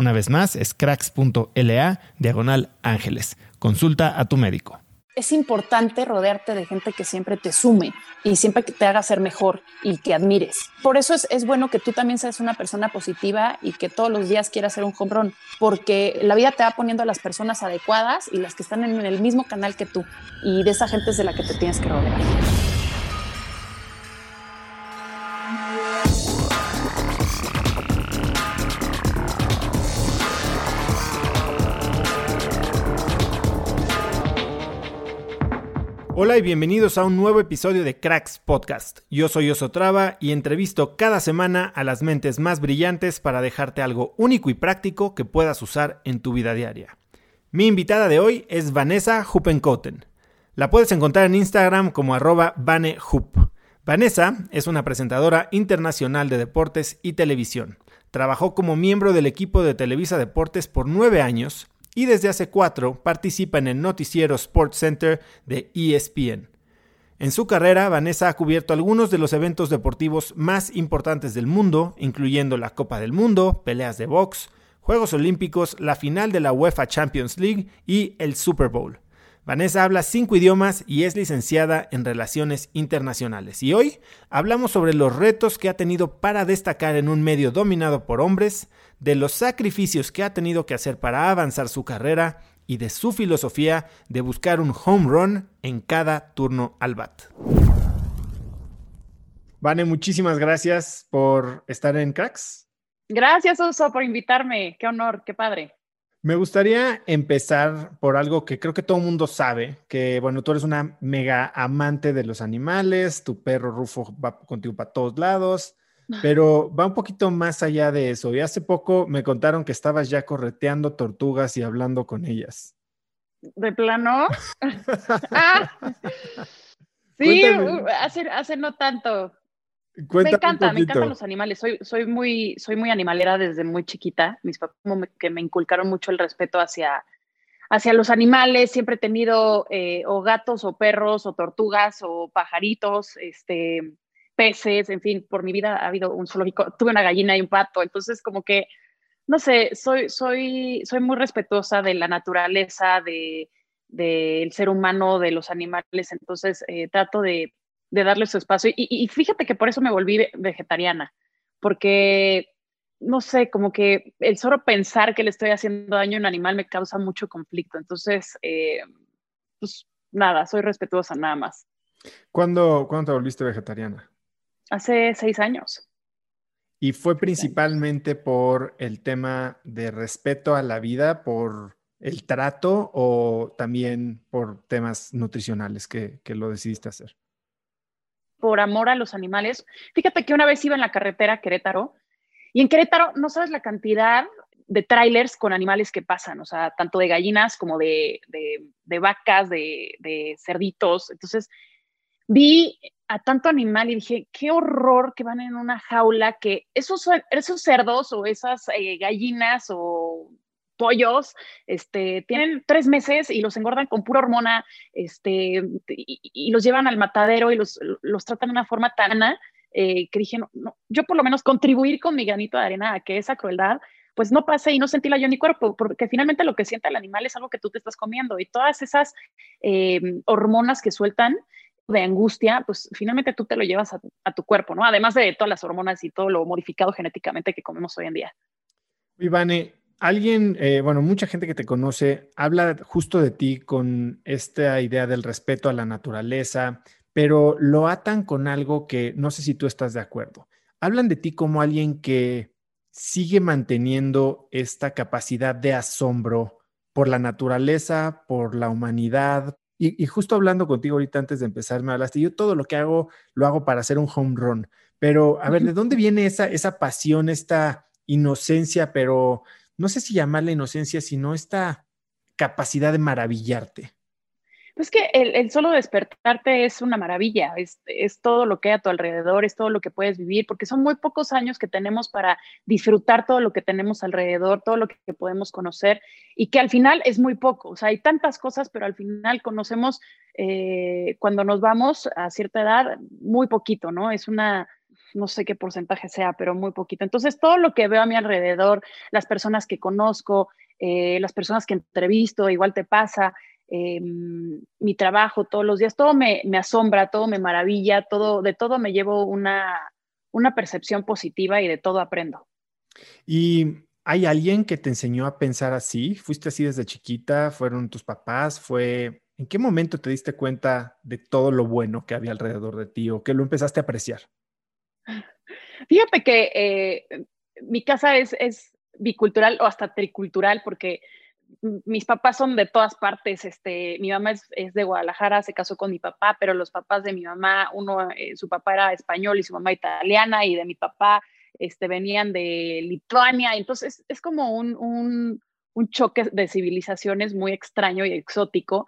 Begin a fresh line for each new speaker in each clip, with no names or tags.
Una vez más, es cracks.la diagonal ángeles. Consulta a tu médico
es importante rodearte de gente que siempre te sume y siempre que te haga ser mejor y que admires. Por eso es, es, bueno que tú también seas una persona positiva y que todos los días quieras ser un hombrón, porque la vida te va poniendo a las personas adecuadas y las que están en el mismo canal que tú. Y de esa gente es de la que te tienes que rodear.
Hola y bienvenidos a un nuevo episodio de Cracks Podcast. Yo soy Osotrava y entrevisto cada semana a las mentes más brillantes para dejarte algo único y práctico que puedas usar en tu vida diaria. Mi invitada de hoy es Vanessa Huppenkoten. La puedes encontrar en Instagram como arroba. Vanessa es una presentadora internacional de deportes y televisión. Trabajó como miembro del equipo de Televisa Deportes por nueve años y desde hace cuatro participa en el noticiero Sports Center de ESPN. En su carrera, Vanessa ha cubierto algunos de los eventos deportivos más importantes del mundo, incluyendo la Copa del Mundo, peleas de box, Juegos Olímpicos, la final de la UEFA Champions League y el Super Bowl. Vanessa habla cinco idiomas y es licenciada en Relaciones Internacionales. Y hoy hablamos sobre los retos que ha tenido para destacar en un medio dominado por hombres, de los sacrificios que ha tenido que hacer para avanzar su carrera y de su filosofía de buscar un home run en cada turno al bat. Vane, muchísimas gracias por estar en Cracks.
Gracias, Oso, por invitarme. Qué honor, qué padre.
Me gustaría empezar por algo que creo que todo el mundo sabe, que bueno, tú eres una mega amante de los animales, tu perro Rufo va contigo para todos lados, pero va un poquito más allá de eso. Y hace poco me contaron que estabas ya correteando tortugas y hablando con ellas.
¿De plano? ah, sí, hace, hace no tanto. Me encanta, me encantan los animales. Soy, soy, muy, soy muy animalera desde muy chiquita. Mis papás que me inculcaron mucho el respeto hacia, hacia los animales. Siempre he tenido eh, o gatos o perros o tortugas o pajaritos. Este, peces, en fin, por mi vida ha habido un zoológico, tuve una gallina y un pato, entonces como que, no sé, soy, soy, soy muy respetuosa de la naturaleza, de del ser humano, de los animales, entonces eh, trato de, de darle su espacio. Y, y, fíjate que por eso me volví vegetariana, porque, no sé, como que el solo pensar que le estoy haciendo daño a un animal me causa mucho conflicto. Entonces, eh, pues nada, soy respetuosa nada más.
¿Cuándo, ¿cuándo te volviste vegetariana?
Hace seis años.
¿Y fue principalmente por el tema de respeto a la vida, por el trato o también por temas nutricionales que, que, lo decidiste hacer?
Por amor a los animales. Fíjate que una vez iba en la carretera a Querétaro y en Querétaro no sabes la cantidad de trailers con animales que pasan, o sea, tanto de gallinas como de, de, de vacas, de, cerditos. Entonces, vi a tanto animal y dije, qué horror que van en una jaula, que esos, esos cerdos o esas eh, gallinas o pollos, este, tienen tres meses y los engordan con pura hormona, este, y, los llevan al matadero y los, los tratan de una forma tan eh, que dije, no, yo por lo menos contribuir con mi granito de arena a que esa crueldad pues no pase y no sentirla yo en mi cuerpo, porque finalmente lo que siente el animal es algo que tú te estás comiendo y todas esas eh, hormonas que sueltan de angustia, pues finalmente tú te lo llevas a, tu cuerpo, ¿no? Además de todas las hormonas y todo lo modificado genéticamente que comemos hoy en día.
Ivane, alguien, eh, bueno, mucha gente que te conoce habla justo de ti con esta idea del respeto a la naturaleza, pero lo atan con algo que no sé si tú estás de acuerdo. Hablan de ti como alguien que sigue manteniendo esta capacidad de asombro por la naturaleza, por la humanidad, y, justo hablando contigo ahorita antes de empezar, me hablaste, yo todo lo que hago lo hago para hacer un home run, pero a ver, ¿de dónde viene esa, esa pasión, esta inocencia, pero no sé si llamarla inocencia, sino esta capacidad de maravillarte?
Pues que el, solo despertarte es una maravilla, es, todo lo que hay a tu alrededor, es todo lo que puedes vivir, porque son muy pocos años que tenemos para disfrutar todo lo que tenemos alrededor, todo lo que, podemos conocer y que al final es muy poco. O sea, hay tantas cosas, pero al final conocemos eh, cuando nos vamos a cierta edad muy poquito, ¿no? Es una, no sé qué porcentaje sea, pero muy poquito. Entonces, todo lo que veo a mi alrededor, las personas que conozco, eh, las personas que entrevisto, igual te pasa, Em, mi trabajo todos los días, todo me, asombra, todo me maravilla, todo, de todo me llevo una, una percepción positiva y de todo aprendo.
¿Y hay alguien que te enseñó a pensar así? ¿Fuiste así desde chiquita? ¿Fueron tus papás? ¿Fue en qué momento te diste cuenta de todo lo bueno que había alrededor de ti o que lo empezaste a apreciar?
Fíjate que eh, mi casa es, bicultural o hasta tricultural porque mis papás son de todas partes, este, mi mamá es, de Guadalajara, se casó con mi papá, pero los papás de mi mamá, uno, eh, su papá era español y su mamá italiana, y de mi papá, este, venían de Lituania, entonces es como un, un, choque de civilizaciones muy extraño y exótico.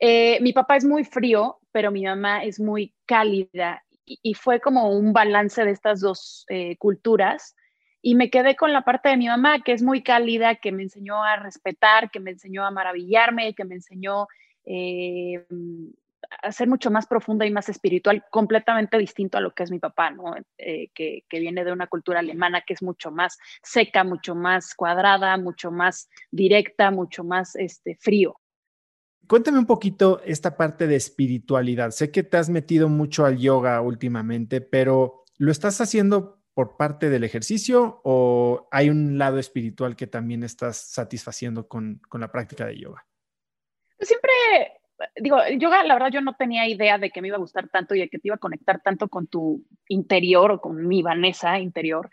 Eh, mi papá es muy frío, pero mi mamá es muy cálida, y, fue como un balance de estas dos eh, culturas y me quedé con la parte de mi mamá, que es muy cálida, que me enseñó a respetar, que me enseñó a maravillarme, que me enseñó eh, a ser mucho más profunda y más espiritual, completamente distinto a lo que es mi papá, ¿no? Eh, que, viene de una cultura alemana que es mucho más seca, mucho más cuadrada, mucho más directa, mucho más este, frío.
Cuéntame un poquito esta parte de espiritualidad. Sé que te has metido mucho al yoga últimamente, pero ¿lo estás haciendo por parte del ejercicio o hay un lado espiritual que también estás satisfaciendo con, la práctica de yoga?
Pues siempre, digo, yoga, la verdad yo no tenía idea de que me iba a gustar tanto y de que te iba a conectar tanto con tu interior o con mi Vanessa interior,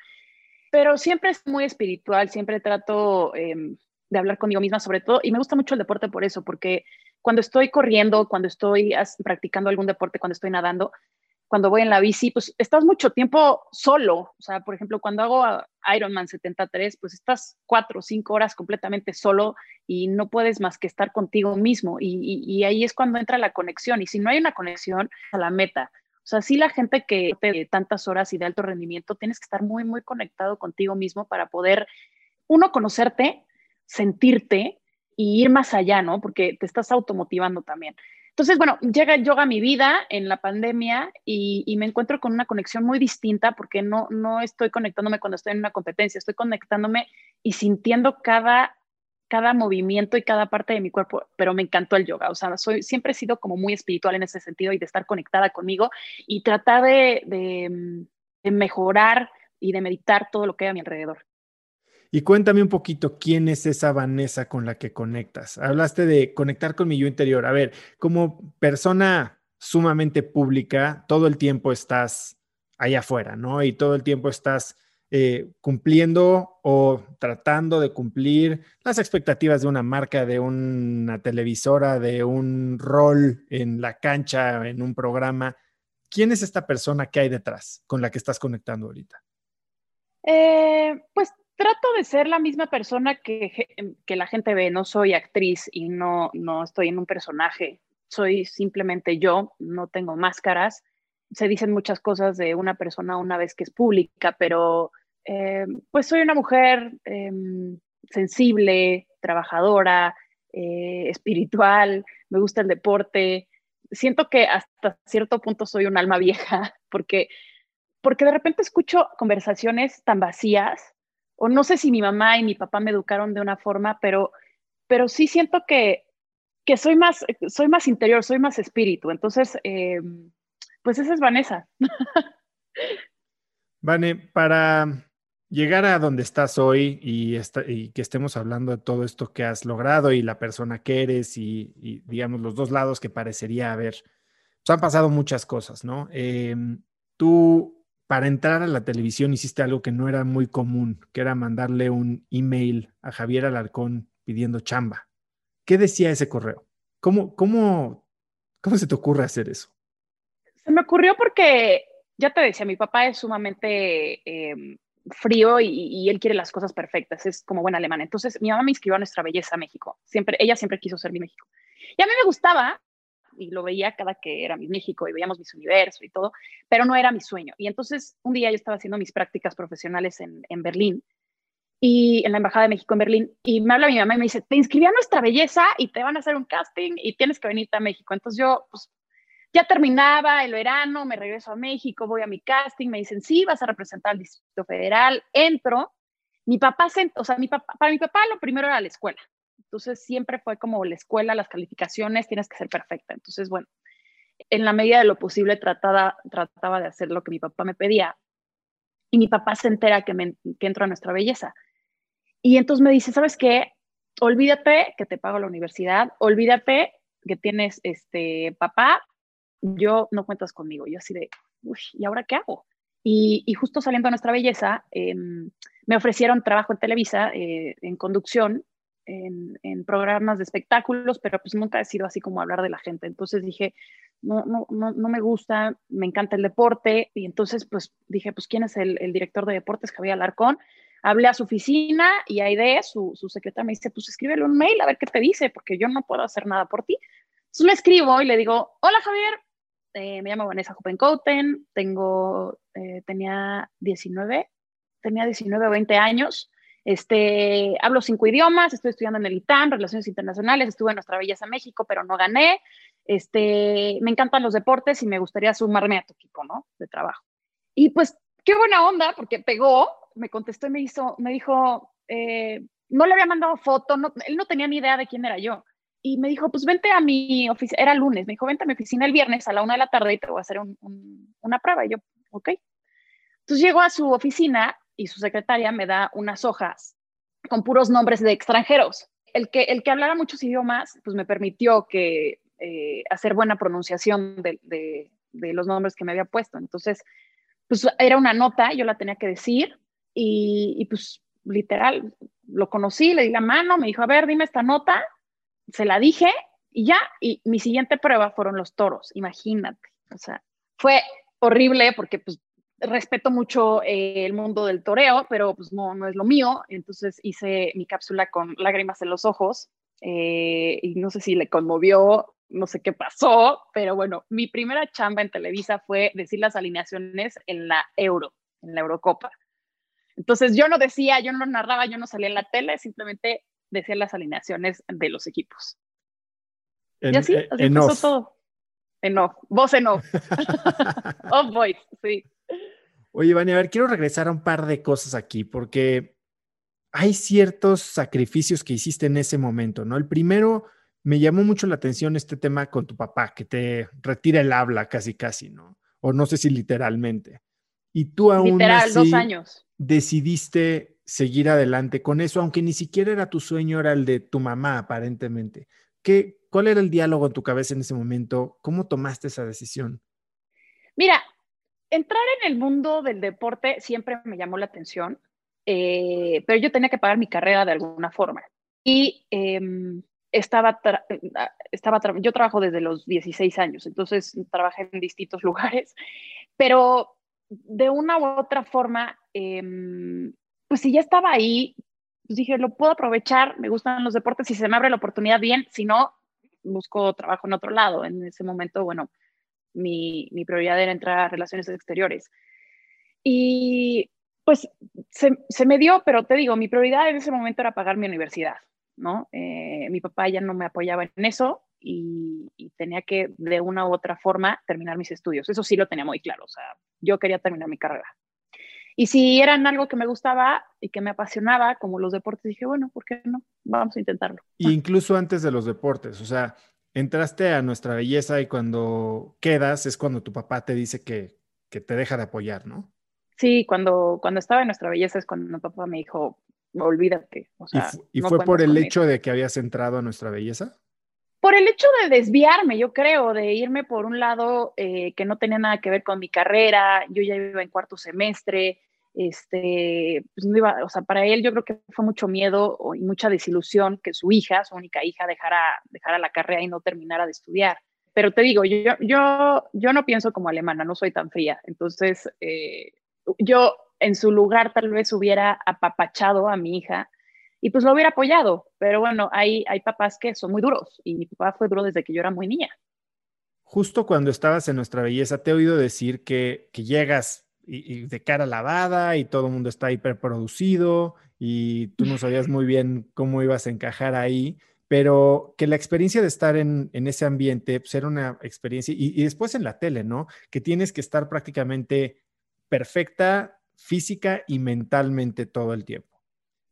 pero siempre es muy espiritual, siempre trato em, de hablar conmigo misma sobre todo y me gusta mucho el deporte por eso, porque cuando estoy corriendo, cuando estoy practicando algún deporte, cuando estoy nadando, cuando voy en la bici, pues estás mucho tiempo solo. O sea, por ejemplo, cuando hago Ironman 73, pues estás cuatro o cinco horas completamente solo y no puedes más que estar contigo mismo. Y, ahí es cuando entra la conexión. Y si no hay una conexión, a la meta. O sea, sí la gente que te tantas horas y de alto rendimiento, tienes que estar muy, muy conectado contigo mismo para poder, uno, conocerte, sentirte y ir más allá, ¿no? Porque te estás automotivando también. Entonces, bueno, llega el yoga a mi vida en la pandemia y, me encuentro con una conexión muy distinta porque no, no estoy conectándome cuando estoy en una competencia, estoy conectándome y sintiendo cada, cada movimiento y cada parte de mi cuerpo, pero me encantó el yoga. O sea, soy, siempre he sido como muy espiritual en ese sentido y de estar conectada conmigo y tratar de, de mejorar y de meditar todo lo que hay a mi alrededor.
Y cuéntame un poquito quién es esa Vanessa con la que conectas. Hablaste de conectar con mi yo interior. A ver, como persona sumamente pública, todo el tiempo estás allá afuera, ¿no? Y todo el tiempo estás eh, cumpliendo o tratando de cumplir las expectativas de una marca, de una televisora, de un rol en la cancha, en un programa. ¿Quién es esta persona que hay detrás con la que estás conectando ahorita?
Eh, pues trato de ser la misma persona que, que, la gente ve. No soy actriz y no, no estoy en un personaje. Soy simplemente yo, no tengo máscaras. Se dicen muchas cosas de una persona una vez que es pública, pero eh, pues soy una mujer em, sensible, trabajadora, eh, espiritual, me gusta el deporte, siento que hasta cierto punto soy un alma vieja, porque, porque de repente escucho conversaciones tan vacías, o no sé si mi mamá y mi papá me educaron de una forma, pero, pero sí siento que, que soy, más, soy más interior, soy más espíritu. Entonces, eh, pues esa es Vanessa.
Vane, para llegar a donde estás hoy y, y, que estemos hablando de todo esto que has logrado y la persona que eres y, digamos los dos lados que parecería haber, pues han pasado muchas cosas, ¿no? Em, tú para entrar a la televisión hiciste algo que no era muy común, que era mandarle un email a Javier Alarcón pidiendo chamba. ¿Qué decía ese correo? ¿Cómo, cómo, cómo se te ocurre hacer eso?
Se me ocurrió porque, ya te decía, mi papá es sumamente... Eh, frío y, él quiere las cosas perfectas, es como buen alemán. Entonces, mi mamá me inscribió a Nuestra Belleza México. Siempre, ella siempre quiso ser mi México. Y a mí me gustaba, y lo veía cada que era mi México y veíamos mis universo y todo, pero no era mi sueño. Y entonces, un día yo estaba haciendo mis prácticas profesionales en, en Berlín y en la Embajada de México en Berlín, y me habla mi mamá y me dice, te inscribí a Nuestra Belleza y te van a hacer un casting y tienes que venirte a México. Entonces yo, pues, ya terminaba el verano, me regreso a México, voy a mi casting, me dicen, sí, vas a representar al Distrito Federal, entro. Mi papá, o sea, mi papá, para mi papá lo primero era la escuela. Entonces siempre fue como la escuela, las calificaciones, tienes que ser perfecta. Entonces, bueno, en la medida de lo posible trataba, trataba de hacer lo que mi papá me pedía. Y mi papá se entera que, me, que entro a nuestra belleza. Y entonces me dice, ¿sabes qué? Olvídate que te pago la universidad, olvídate que tienes este papá, yo no cuentas conmigo. Yo así de, uy, ¿y ahora qué hago? Y, justo saliendo a nuestra belleza, em, me ofrecieron trabajo en Televisa, eh, en conducción, en, programas de espectáculos, pero pues nunca he sido así como hablar de la gente. Entonces dije, no, no, no, no me gusta, me encanta el deporte. Y entonces pues dije, pues ¿quién es el, director de deportes? Javier Alarcón. Hablé a su oficina y Aide, su, su secretaria, me dice, pues escríbele un mail a ver qué te dice, porque yo no puedo hacer nada por ti. Entonces le escribo y le digo, hola Javier, eh, me llamo Vanessa Hoppencouten, tengo, eh, tenía 19, tenía 19 o 20 años, este, hablo cinco idiomas, estoy estudiando en el ITAM, Relaciones Internacionales, estuve en Nuestra Belleza México, pero no gané, este, me encantan los deportes y me gustaría sumarme a tu equipo, ¿no? De trabajo. Y pues, qué buena onda, porque pegó, me contestó y me, hizo, me dijo, eh, no le había mandado foto, él no tenía ni idea de quién era yo y me dijo, pues vente a mi oficina, era lunes, me dijo, vente a mi oficina el viernes a la una de la tarde y te voy a hacer una prueba. Y yo, ok. Entonces llego a su oficina y su secretaria me da unas hojas con puros nombres de extranjeros. El que, el que hablara muchos idiomas, pues me permitió que eh, hacer buena pronunciación de, de, los nombres que me había puesto. Entonces, pues era una nota, yo la tenía que decir y, y pues literal, lo conocí, le di la mano, me dijo, a ver, dime esta nota se la dije y ya, y mi siguiente prueba fueron los toros, imagínate. O sea, fue horrible porque pues respeto mucho eh, el mundo del toreo, pero pues no, no es lo mío. Entonces hice mi cápsula con lágrimas en los ojos eh, y no sé si le conmovió, no sé qué pasó, pero bueno, mi primera chamba en Televisa fue decir las alineaciones en la Euro, en la Eurocopa. Entonces yo no decía, yo no narraba, yo no salía en la tele, simplemente decir las alineaciones de los equipos. y así, eh, así empezó todo. En off, voz en off. off voice, sí.
Oye, Vani, a ver, quiero regresar a un par de cosas aquí, porque hay ciertos sacrificios que hiciste en ese momento, ¿no? El primero, me llamó mucho la atención este tema con tu papá, que te retira el habla casi, casi, ¿no? O no sé si literalmente. Y tú aún
Literal, dos años.
decidiste seguir adelante con eso, aunque ni siquiera era tu sueño, era el de tu mamá, aparentemente. ¿Qué, ¿Cuál era el diálogo en tu cabeza en ese momento? ¿Cómo tomaste esa decisión?
Mira, entrar en el mundo del deporte siempre me llamó la atención, eh, pero yo tenía que pagar mi carrera de alguna forma. Y em, estaba, estaba yo trabajo desde los 16 años, entonces trabajé en distintos lugares, pero de una u otra forma, em, pues si ya estaba ahí, pues dije, lo puedo aprovechar, me gustan los deportes, si se me abre la oportunidad, bien, si no, busco trabajo en otro lado. En ese momento, bueno, mi, prioridad era entrar a relaciones exteriores. Y pues se, se, me dio, pero te digo, mi prioridad en ese momento era pagar mi universidad, ¿no? Eh, mi papá ya no me apoyaba en eso y, tenía que de una u otra forma terminar mis estudios. Eso sí lo tenía muy claro, o sea, yo quería terminar mi carrera. Y si eran algo que me gustaba y que me apasionaba, como los deportes, dije, bueno, ¿por qué no? Vamos a intentarlo.
Y incluso antes de los deportes, o sea, entraste a nuestra belleza y cuando quedas es cuando tu papá te dice que, que te deja de apoyar, ¿no?
Sí, cuando, cuando estaba en nuestra belleza es cuando mi papá me dijo, olvídate.
¿Y, fue por el hecho de que habías entrado a nuestra belleza?
Por el hecho de desviarme, yo creo, de irme por un lado eh, que no tenía nada que ver con mi carrera, yo ya iba en cuarto semestre, este, pues no iba, o sea, para él yo creo que fue mucho miedo y mucha desilusión que su hija, su única hija, dejara, dejara la carrera y no terminara de estudiar. Pero te digo, yo, yo, yo no pienso como alemana, no soy tan fría. Entonces, eh, yo en su lugar tal vez hubiera apapachado a mi hija y pues lo hubiera apoyado. Pero bueno, hay, hay papás que son muy duros y mi papá fue duro desde que yo era muy niña.
Justo cuando estabas en nuestra belleza, te he oído decir que, que llegas y, de cara lavada y todo el mundo está hiperproducido y tú no sabías muy bien cómo ibas a encajar ahí, pero que la experiencia de estar en, en ese ambiente pues era una experiencia y, y después en la tele, ¿no? Que tienes que estar prácticamente perfecta física y mentalmente todo el tiempo.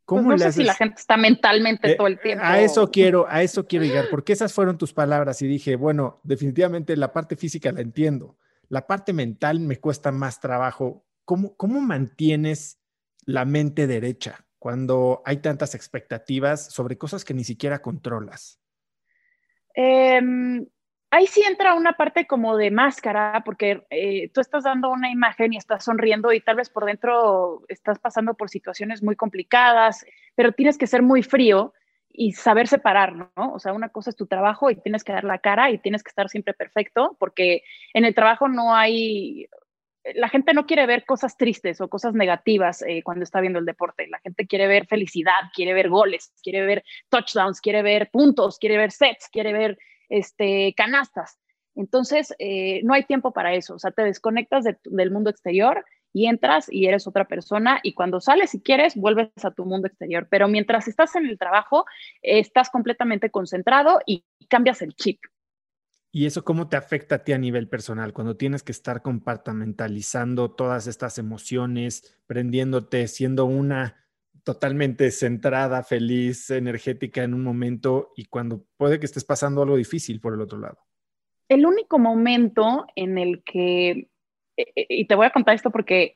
¿Cómo pues no sé si la gente está mentalmente eh, todo el tiempo.
A eso quiero, a eso quiero llegar, porque esas fueron tus palabras y dije, bueno, definitivamente la parte física la entiendo, la parte mental me cuesta más trabajo. ¿Cómo, cómo mantienes la mente derecha cuando hay tantas expectativas sobre cosas que ni siquiera controlas?
Eh, ahí sí entra una parte como de máscara, porque eh, tú estás dando una imagen y estás sonriendo y tal vez por dentro estás pasando por situaciones muy complicadas, pero tienes que ser muy frío y saber separar, ¿no? O sea, una cosa es tu trabajo y tienes que dar la cara y tienes que estar siempre perfecto, porque en el trabajo no hay, la gente no quiere ver cosas tristes o cosas negativas eh, cuando está viendo el deporte. La gente quiere ver felicidad, quiere ver goles, quiere ver touchdowns, quiere ver puntos, quiere ver sets, quiere ver este, canastas. Entonces, eh, no hay tiempo para eso, o sea, te desconectas del mundo exterior y entras y eres otra persona y cuando sales, si quieres, vuelves a tu mundo exterior. Pero mientras estás en el trabajo, estás completamente concentrado y cambias el chip.
¿Y eso cómo te afecta a ti a nivel personal cuando tienes que estar compartamentalizando todas estas emociones, prendiéndote, siendo una totalmente centrada, feliz, energética en un momento y cuando puede que estés pasando algo difícil por el otro lado?
El único momento en el que, y te voy a contar esto porque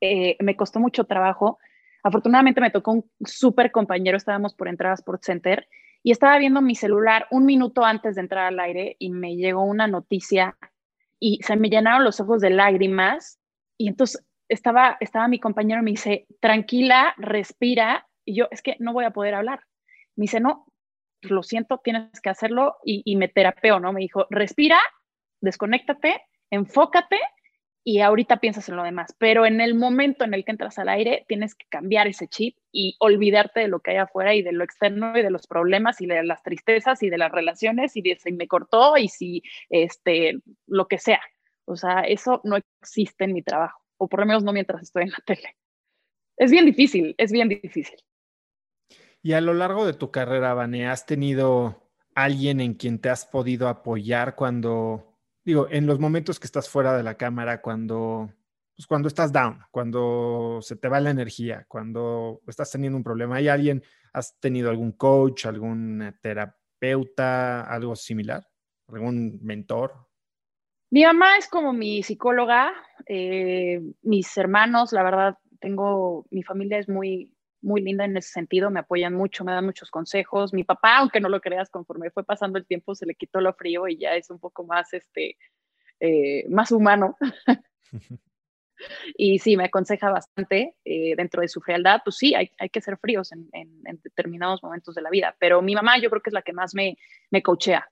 eh, me costó mucho trabajo, afortunadamente me tocó un súper compañero, estábamos por entrar a Sports Center y estaba viendo mi celular un minuto antes de entrar al aire y me llegó una noticia y se me llenaron los ojos de lágrimas y entonces estaba, estaba mi compañero y me dice, tranquila, respira. Y yo, es que no voy a poder hablar. Me dice, no, lo siento, tienes que hacerlo y, y me terapeo, ¿no? Me dijo, respira, desconéctate, enfócate y ahorita piensas en lo demás. Pero en el momento en el que entras al aire, tienes que cambiar ese chip y olvidarte de lo que hay afuera y de lo externo y de los problemas y de las tristezas y de las relaciones y de si me cortó y si, este, lo que sea. O sea, eso no existe en mi trabajo o por lo menos no mientras estoy en la tele. Es bien difícil, es bien difícil.
Y a lo largo de tu carrera, Vane, ¿has tenido alguien en quien te has podido apoyar cuando, digo, en los momentos que estás fuera de la cámara, cuando, pues cuando estás down, cuando se te va la energía, cuando estás teniendo un problema? ¿Hay alguien, has tenido algún coach, algún terapeuta, algo similar? ¿Algún mentor?
Mi mamá es como mi psicóloga, eh, mis hermanos, la verdad, tengo, mi familia es muy, muy linda en ese sentido, me apoyan mucho, me dan muchos consejos. Mi papá, aunque no lo creas, conforme fue pasando el tiempo, se le quitó lo frío y ya es un poco más, este, eh, más humano. y sí, me aconseja bastante eh, dentro de su frialdad, pues sí, hay, hay que ser fríos en, en, determinados momentos de la vida, pero mi mamá yo creo que es la que más me, me coachea.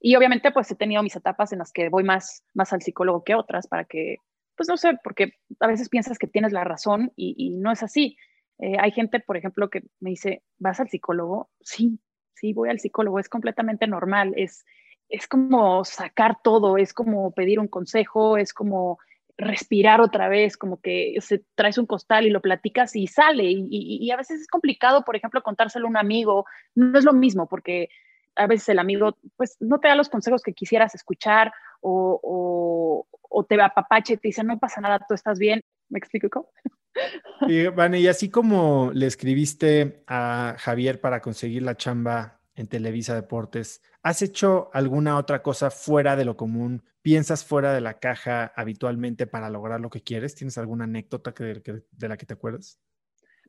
Y obviamente pues he tenido mis etapas en las que voy más, más al psicólogo que otras para que, pues no sé, porque a veces piensas que tienes la razón y, y no es así. Eh, hay gente, por ejemplo, que me dice, ¿vas al psicólogo? Sí, sí, voy al psicólogo, es completamente normal, es, es como sacar todo, es como pedir un consejo, es como respirar otra vez, como que se traes un costal y lo platicas y sale. Y, a veces es complicado, por ejemplo, contárselo a un amigo. No es lo mismo porque a veces el amigo pues no te da los consejos que quisieras escuchar o, o, o te apapache y te dice, no pasa nada, tú estás bien. ¿Me explico?
Y, Vane, y así como le escribiste a Javier para conseguir la chamba en Televisa Deportes, ¿has hecho alguna otra cosa fuera de lo común? ¿Piensas fuera de la caja habitualmente para lograr lo que quieres? ¿Tienes alguna anécdota de la que te acuerdas?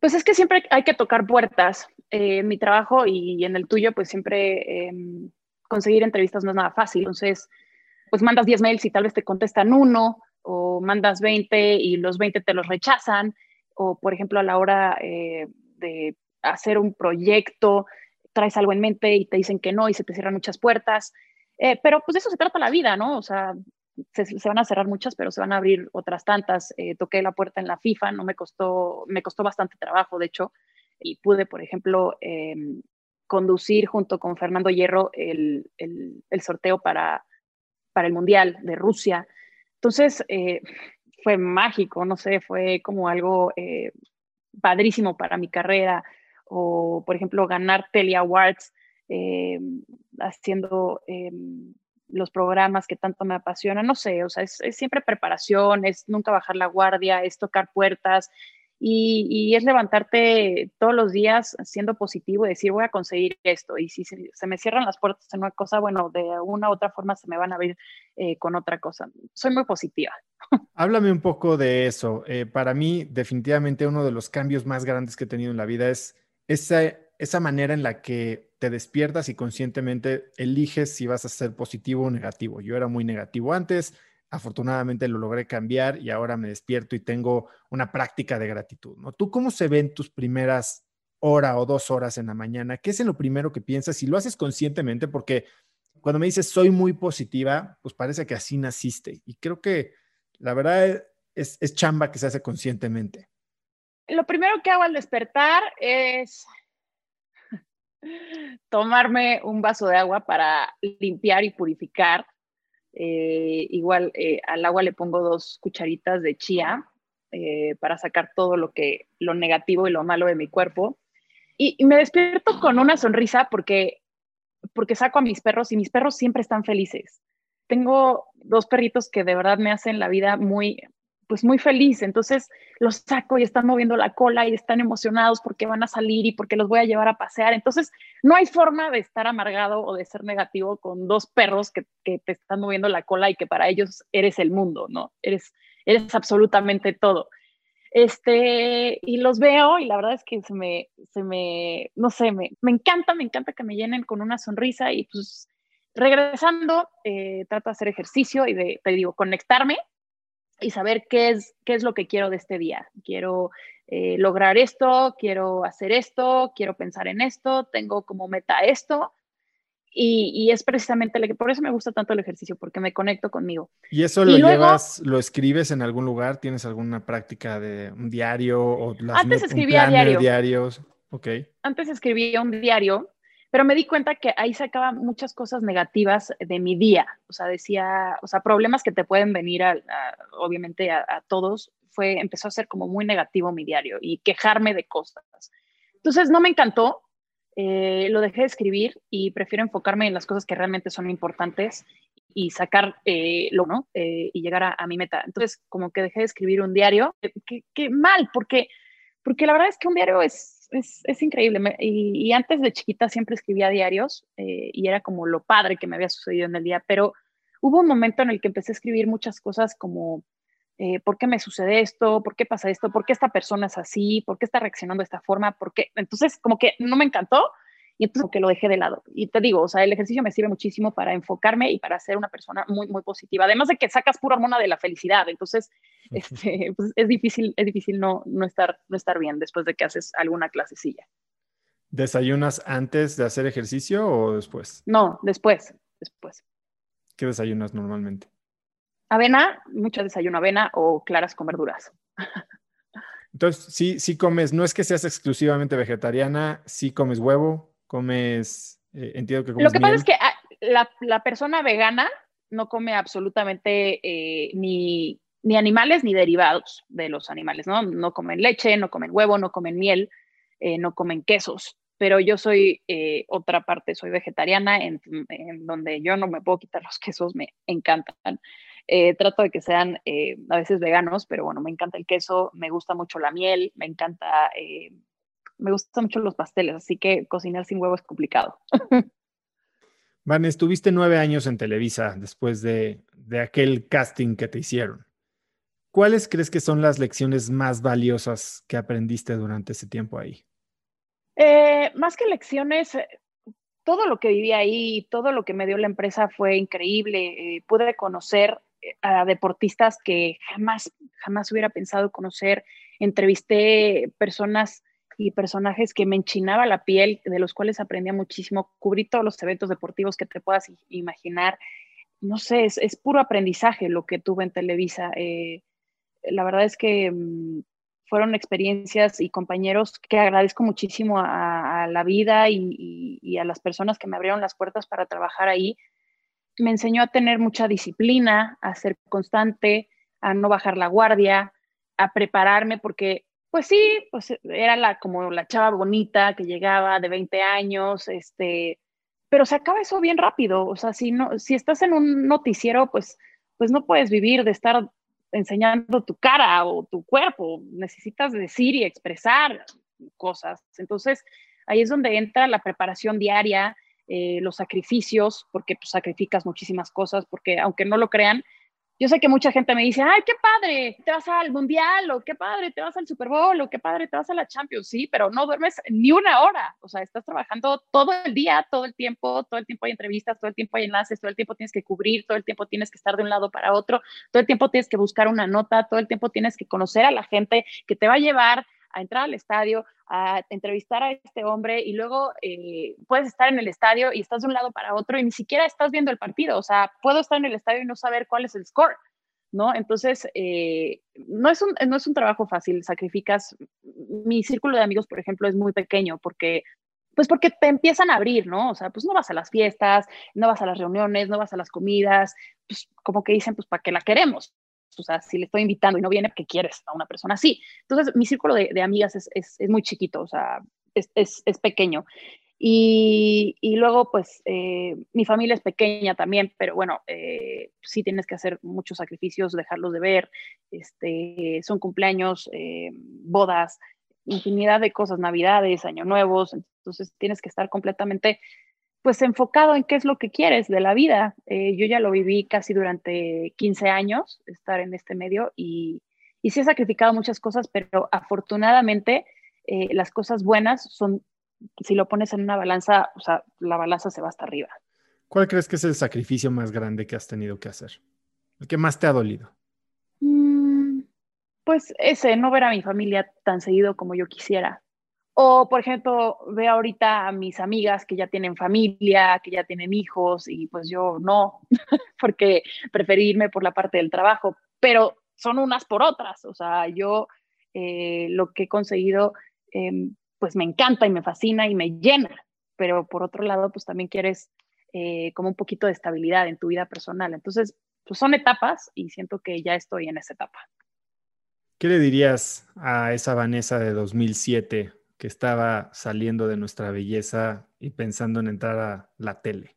Pues es que siempre hay que tocar puertas. Eh, en mi trabajo y en el tuyo, pues siempre em, conseguir entrevistas no es nada fácil. Entonces, pues mandas 10 mails y tal vez te contestan uno, o mandas 20 y los 20 te los rechazan, o por ejemplo a la hora eh, de hacer un proyecto, traes algo en mente y te dicen que no y se te cierran muchas puertas. Eh, pero pues de eso se trata la vida, ¿no? O sea, se, van a cerrar muchas, pero se van a abrir otras tantas. Eh, toqué la puerta en la FIFA, no me costó, me costó bastante trabajo, de hecho, y pude, por ejemplo, em, conducir junto con Fernando Hierro el, el, el, sorteo para, para el Mundial de Rusia. Entonces, eh, fue mágico, no sé, fue como algo padrísimo para mi carrera. O, por ejemplo, ganar Tele Awards eh, haciendo eh, los programas que tanto me apasionan, no sé, o sea, es, siempre preparación, es nunca bajar la guardia, es tocar puertas y, es levantarte todos los días siendo positivo y decir, voy a conseguir esto. Y si se, me cierran las puertas en una cosa, bueno, de una u otra forma se me van a abrir eh, con otra cosa. Soy muy positiva.
Háblame un poco de eso. para mí, definitivamente uno de los cambios más grandes que he tenido en la vida es esa, esa manera en la que te despiertas y conscientemente eliges si vas a ser positivo o negativo. Yo era muy negativo antes, afortunadamente lo logré cambiar y ahora me despierto y tengo una práctica de gratitud. ¿no? ¿Tú cómo se ven tus primeras hora o dos horas en la mañana? ¿Qué es lo primero que piensas? Si lo haces conscientemente, porque cuando me dices soy muy positiva, pues parece que así naciste. Y creo que la verdad es, es chamba que se hace conscientemente.
Lo primero que hago al despertar es tomarme un vaso de agua para limpiar y purificar. Eh, igual eh, al agua le pongo dos cucharitas de chía eh, para sacar todo lo que lo negativo y lo malo de mi cuerpo. Y, y, me despierto con una sonrisa porque, porque saco a mis perros y mis perros siempre están felices. Tengo dos perritos que de verdad me hacen la vida muy, pues muy feliz. Entonces los saco y están moviendo la cola y están emocionados porque van a salir y porque los voy a llevar a pasear. Entonces no hay forma de estar amargado o de ser negativo con dos perros que, que te están moviendo la cola y que para ellos eres el mundo, ¿no? Eres, eres absolutamente todo. Este, y los veo y la verdad es que se me, se me, no sé, me, me encanta, me encanta que me llenen con una sonrisa y pues regresando, eh, trato de hacer ejercicio y de, te digo, conectarme y saber qué es, qué es lo que quiero de este día. Quiero eh, lograr esto, quiero hacer esto, quiero pensar en esto, tengo como meta esto. Y, es precisamente lo que por eso me gusta tanto el ejercicio, porque me conecto conmigo.
¿Y eso lo llevas, lo escribes en algún lugar? ¿Tienes alguna práctica de un diario o
las antes escribía diario.
diarios? Okay.
Antes escribía un diario pero me di cuenta que ahí sacaba muchas cosas negativas de mi día, o sea, decía, o sea, problemas que te pueden venir, a, obviamente, a, todos, fue, empezó a ser como muy negativo mi diario y quejarme de cosas. Entonces, no me encantó, eh, lo dejé de escribir y prefiero enfocarme en las cosas que realmente son importantes y sacar eh, lo, ¿no? Eh, y llegar a, mi meta. Entonces, como que dejé de escribir un diario, qué mal, porque, porque la verdad es que un diario es es, increíble. y, antes de chiquita siempre escribía diarios eh, y era como lo padre que me había sucedido en el día, pero hubo un momento en el que empecé a escribir muchas cosas como eh, ¿por qué me sucede esto? ¿Por qué pasa esto? ¿Por qué esta persona es así? ¿Por qué está reaccionando de esta forma? ¿Por qué? Entonces, como que no me encantó y entonces como que lo dejé de lado. Y te digo, o sea, el ejercicio me sirve muchísimo para enfocarme y para ser una persona muy, muy positiva. Además de que sacas pura hormona de la felicidad. Entonces, este, pues es difícil, es difícil no, no, estar, no estar bien después de que haces alguna clasecilla.
¿Desayunas antes de hacer ejercicio o después?
No, después, después.
¿Qué desayunas normalmente?
Avena, mucho desayuno avena o claras con verduras.
Entonces, sí, sí comes, no es que seas exclusivamente vegetariana, sí comes huevo, comes, eh, entiendo que comes
Lo que pasa es que ah, la, persona vegana no come absolutamente eh, ni, ni, animales ni derivados de los animales, ¿no? No comen leche, no comen huevo, no comen miel, eh, no comen quesos pero yo soy otra parte, soy vegetariana, en, en, donde yo no me puedo quitar los quesos, me encantan. Trato de que sean a veces veganos, pero bueno, me encanta el queso, me gusta mucho la miel, me encanta, me gustan mucho los pasteles, así que cocinar sin huevo es complicado.
Van, estuviste nueve años en Televisa después de, de aquel casting que te hicieron. ¿Cuáles crees que son las lecciones más valiosas que aprendiste durante ese tiempo ahí?
más que lecciones, todo lo que viví ahí, todo lo que me dio la empresa fue increíble. pude conocer a deportistas que jamás, jamás hubiera pensado conocer. Entrevisté personas y personajes que me enchinaba la piel, de los cuales aprendía muchísimo. Cubrí todos los eventos deportivos que te puedas imaginar. No sé, es, puro aprendizaje lo que tuve en Televisa. Eh, la verdad es que mm, fueron experiencias y compañeros que agradezco muchísimo a, la vida y, a las personas que me abrieron las puertas para trabajar ahí me enseñó a tener mucha disciplina, a ser constante, a no bajar la guardia, a prepararme, porque pues sí, pues era la, como la chava bonita que llegaba de 20 años, este, pero se acaba eso bien rápido, o sea, si, no, si estás en un noticiero, pues, pues no puedes vivir de estar enseñando tu cara o tu cuerpo, necesitas decir y expresar cosas. Entonces, ahí es donde entra la preparación diaria, eh, los sacrificios, porque pues, sacrificas muchísimas cosas, porque aunque no lo crean, yo sé que mucha gente me dice, ay, qué padre, te vas al Mundial, o qué padre, te vas al Super Bowl, o qué padre, te vas a la Champions, sí, pero no duermes ni una hora, o sea, estás trabajando todo el día, todo el tiempo, todo el tiempo hay entrevistas, todo el tiempo hay enlaces, todo el tiempo tienes que cubrir, todo el tiempo tienes que estar de un lado para otro, todo el tiempo tienes que buscar una nota, todo el tiempo tienes que conocer a la gente que te va a llevar a entrar al estadio, a entrevistar a este hombre y luego eh, puedes estar en el estadio y estás de un lado para otro y ni siquiera estás viendo el partido. O sea, puedo estar en el estadio y no saber cuál es el score, ¿no? Entonces, eh, no, es un, no es un trabajo fácil, sacrificas. Mi círculo de amigos, por ejemplo, es muy pequeño porque pues porque te empiezan a abrir, ¿no? O sea, pues no vas a las fiestas, no vas a las reuniones, no vas a las comidas, pues como que dicen, pues para qué la queremos, o sea, si le estoy invitando y no viene, ¿qué quieres a una persona así? Entonces, mi círculo de, amigas es, es, muy chiquito, o sea, es, es pequeño. Y, y, luego, pues, eh, mi familia es pequeña también, pero bueno, eh, sí tienes que hacer muchos sacrificios, dejarlos de ver, este, son cumpleaños, eh, bodas, infinidad de cosas, navidades, año nuevos, entonces tienes que estar completamente pues enfocado en qué es lo que quieres de la vida. Eh, yo ya lo viví casi durante 15 años, estar en este medio, y, y sí he sacrificado muchas cosas, pero afortunadamente eh, las cosas buenas son, si lo pones en una balanza, o sea, la balanza se va hasta arriba.
¿Cuál crees que es el sacrificio más grande que has tenido que hacer? ¿El que más te ha dolido?
Mm, pues ese, no ver a mi familia tan seguido como yo quisiera. O, por ejemplo, veo ahorita a mis amigas que ya tienen familia, que ya tienen hijos y pues yo no, porque preferí irme por la parte del trabajo, pero son unas por otras. O sea, yo eh, lo que he conseguido, em, pues me encanta y me fascina y me llena, pero por otro lado, pues también quieres eh, como un poquito de estabilidad en tu vida personal. Entonces, pues son etapas y siento que ya estoy en esa etapa.
¿Qué le dirías a esa Vanessa de 2007 que estaba saliendo de nuestra belleza y pensando en entrar a la tele?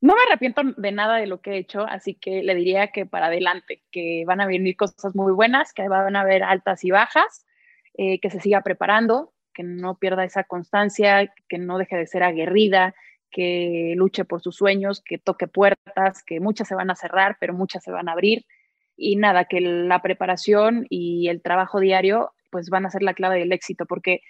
No me arrepiento de nada de lo que he hecho, así que le diría que para adelante, que van a venir cosas muy buenas, que van a haber altas y bajas, eh, que se siga preparando, que no pierda esa constancia, que no deje de ser aguerrida, que luche por sus sueños, que toque puertas, que muchas se van a cerrar, pero muchas se van a abrir, y nada, que la preparación y el trabajo diario pues van a ser la clave del éxito, porque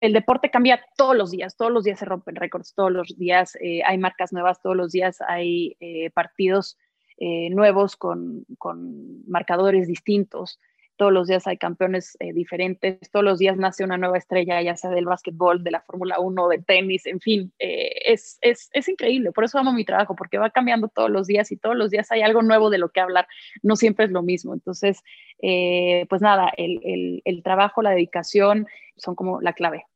el deporte cambia todos los días, todos los días se rompen récords, todos los días eh, hay marcas nuevas, todos los días hay eh, partidos eh, nuevos con, con, marcadores distintos todos los días hay campeones eh, diferentes, todos los días nace una nueva estrella, ya sea del básquetbol, de la Fórmula 1, de tenis, en fin, eh, es, es, es, increíble, por eso amo mi trabajo, porque va cambiando todos los días y todos los días hay algo nuevo de lo que hablar, no siempre es lo mismo. Entonces, eh, pues nada, el, el, el trabajo, la dedicación son como la clave.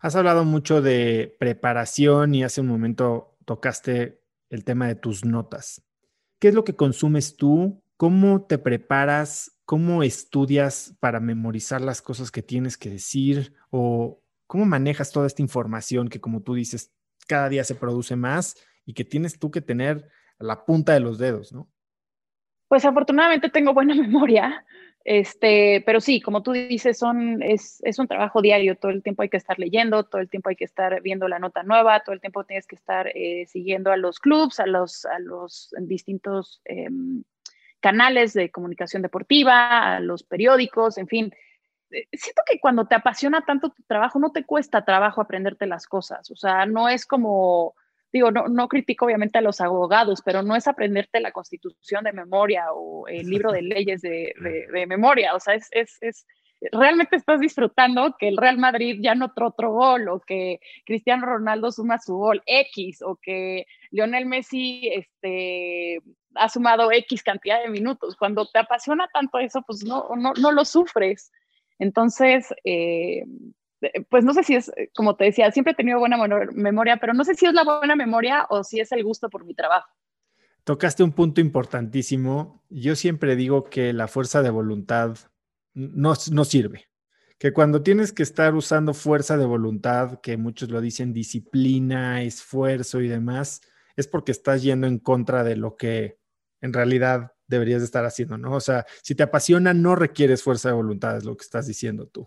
Has hablado mucho de preparación y hace un momento tocaste el tema de tus notas. ¿Qué es lo que consumes tú? ¿Cómo te preparas ¿Cómo estudias para memorizar las cosas que tienes que decir? ¿O cómo manejas toda esta información que, como tú dices, cada día se produce más y que tienes tú que tener a la punta de los dedos, ¿no?
Pues afortunadamente tengo buena memoria, este, pero sí, como tú dices, son, es, es, un trabajo diario, todo el tiempo hay que estar leyendo, todo el tiempo hay que estar viendo la nota nueva, todo el tiempo tienes que estar eh, siguiendo a los clubs, a los, a los distintos em, canales de comunicación deportiva, a los periódicos, en fin. Eh, siento que cuando te apasiona tanto tu trabajo, no te cuesta trabajo aprenderte las cosas. O sea, no es como, digo, no, no critico obviamente a los abogados, pero no es aprenderte la constitución de memoria o el libro de leyes de, de, memoria. O sea, es, es, es, realmente estás disfrutando que el Real Madrid ya no otro gol o que Cristiano Ronaldo suma su gol X o que Lionel Messi este, ha sumado X cantidad de minutos. Cuando te apasiona tanto eso, pues no, no, no lo sufres. Entonces, eh, pues no sé si es, como te decía, siempre he tenido buena memoria, pero no sé si es la buena memoria o si es el gusto por mi trabajo.
Tocaste un punto importantísimo. Yo siempre digo que la fuerza de voluntad no, no sirve. Que cuando tienes que estar usando fuerza de voluntad, que muchos lo dicen disciplina, esfuerzo y demás, es porque estás yendo en contra de lo que en realidad deberías estar haciendo, ¿no? O sea, si te apasiona, no requieres fuerza de voluntad, es lo que estás diciendo tú.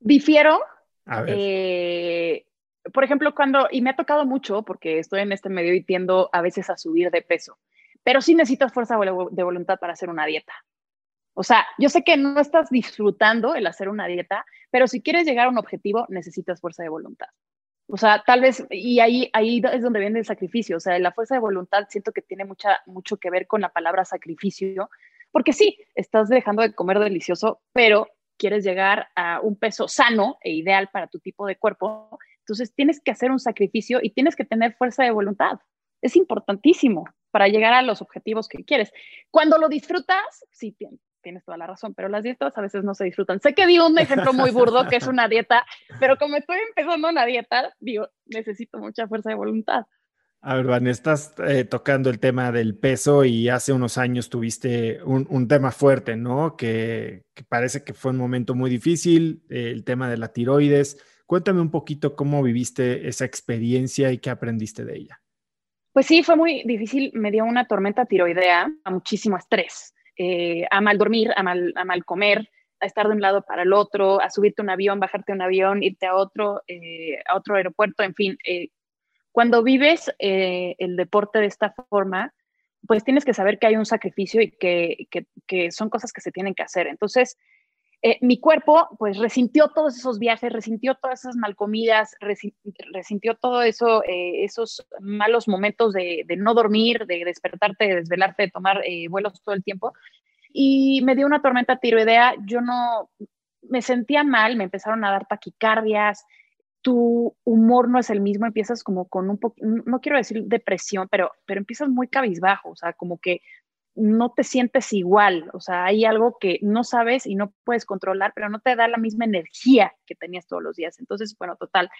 Difiero. A ver. Eh, por ejemplo, cuando, y me ha tocado mucho porque estoy en este medio y tiendo a veces a subir de peso, pero sí necesitas fuerza de voluntad para hacer una dieta. O sea, yo sé que no estás disfrutando el hacer una dieta, pero si quieres llegar a un objetivo, necesitas fuerza de voluntad. O sea, tal vez, y ahí, ahí es donde viene el sacrificio, o sea, la fuerza de voluntad siento que tiene mucha, mucho que ver con la palabra sacrificio, porque sí, estás dejando de comer delicioso, pero quieres llegar a un peso sano e ideal para tu tipo de cuerpo, entonces tienes que hacer un sacrificio y tienes que tener fuerza de voluntad. Es importantísimo para llegar a los objetivos que quieres. Cuando lo disfrutas, sí, tienes toda la razón, pero las dietas a veces no se disfrutan. Sé que di un ejemplo muy burdo que es una dieta, pero como estoy empezando una dieta, digo, necesito mucha fuerza de voluntad.
A ver, Van, estás eh, tocando el tema del peso y hace unos años tuviste un, tema fuerte, ¿no? Que, parece que fue un momento muy difícil, eh, el tema de la tiroides. Cuéntame un poquito cómo viviste esa experiencia y qué aprendiste de ella.
Pues sí, fue muy difícil. Me dio una tormenta tiroidea, muchísimo estrés eh, a mal dormir, a mal, a mal comer, a estar de un lado para el otro, a subirte un avión, bajarte un avión, irte a otro, eh, a otro aeropuerto, en fin. Eh, cuando vives el deporte de esta forma, pues tienes que saber que hay un sacrificio y que, que son cosas que se tienen que hacer. Entonces, eh, mi cuerpo pues resintió todos esos viajes, resintió todas esas malcomidas, resintió todo eso, eh, esos malos momentos de, no dormir, de despertarte, de desvelarte, de tomar eh, vuelos todo el tiempo. Y me dio una tormenta tiroidea, yo no, me sentía mal, me empezaron a dar taquicardias, tu humor no es el mismo, empiezas como con un poco, no quiero decir depresión, pero, pero empiezas muy cabizbajo, o sea, como que no te sientes igual, o sea, hay algo que no sabes y no puedes controlar, pero no te da la misma energía que tenías todos los días. Entonces, bueno, total.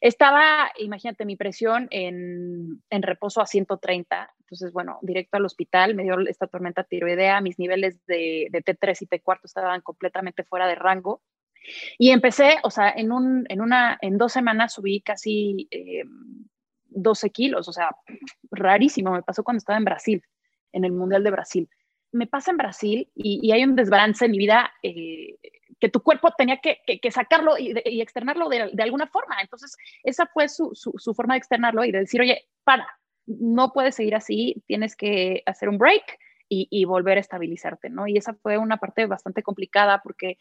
Estaba, imagínate, mi presión en, reposo a 130, entonces, bueno, directo al hospital, me dio esta tormenta tiroidea, mis niveles de, T3 y T4 estaban completamente fuera de rango. Y empecé, o sea, en, dos semanas subí casi 12 eh, kilos, o sea, rarísimo, me pasó cuando estaba en Brasil en el Mundial de Brasil. Me pasa en Brasil y, hay un desbalance en mi vida eh, que tu cuerpo tenía que, sacarlo y, externarlo de, alguna forma. Entonces, esa fue su, forma de externarlo y de decir, oye, para, no puedes seguir así, tienes que hacer un break y, volver a estabilizarte, ¿no? Y esa fue una parte bastante complicada porque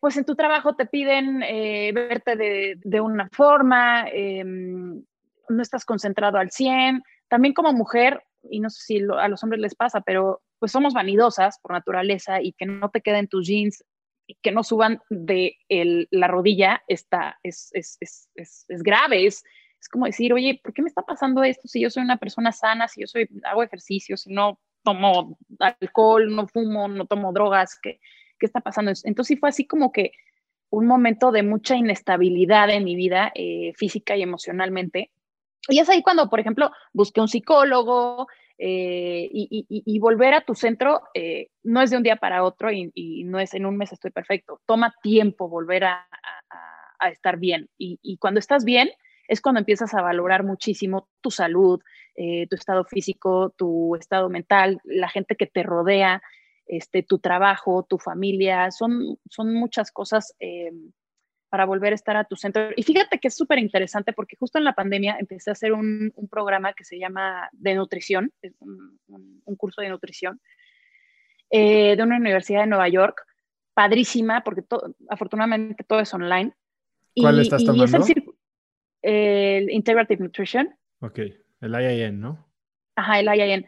pues en tu trabajo te piden eh, verte de, una forma, em, no estás concentrado al 100. También como mujer, y no sé si a los hombres les pasa, pero pues somos vanidosas por naturaleza y que no te queden tus jeans que no suban de la rodilla está, es, es, es, es grave, es, es como decir, oye, ¿por qué me está pasando esto si yo soy una persona sana, si yo soy, hago ejercicio, si no tomo alcohol, no fumo, no tomo drogas, ¿qué, qué está pasando? Entonces sí fue así como que un momento de mucha inestabilidad en mi vida eh, física y emocionalmente. Y es ahí cuando, por ejemplo, busqué un psicólogo eh, y, volver a tu centro eh, no es de un día para otro y, no es en un mes estoy perfecto. Toma tiempo volver a, estar bien. Y, cuando estás bien, es cuando empiezas a valorar muchísimo tu salud, eh, tu estado físico, tu estado mental, la gente que te rodea, este, tu trabajo, tu familia, son, son muchas cosas eh, para volver a estar a tu centro. Y fíjate que es súper interesante porque justo en la pandemia empecé a hacer un, programa que se llama de nutrición, es un, curso de nutrición, eh, de una universidad de Nueva York, padrísima porque afortunadamente todo es online.
¿Cuál estás tomando? es el,
el Integrative Nutrition.
Ok, el IIN, ¿no?
Ajá, el IIN.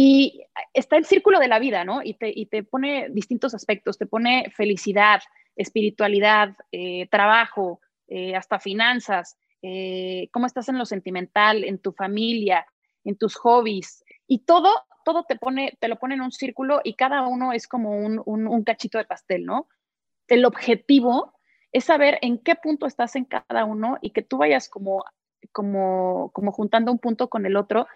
Y está el círculo de la vida, ¿no? Y te, y te pone distintos aspectos, te pone felicidad, espiritualidad, eh, trabajo, eh, hasta finanzas, eh, cómo estás en lo sentimental, en tu familia, en tus hobbies. Y todo, todo te, pone, te lo pone en un círculo y cada uno es como un, un cachito de pastel, ¿no? El objetivo es saber en qué punto estás en cada uno y que tú vayas como, como, como juntando un punto con el otro.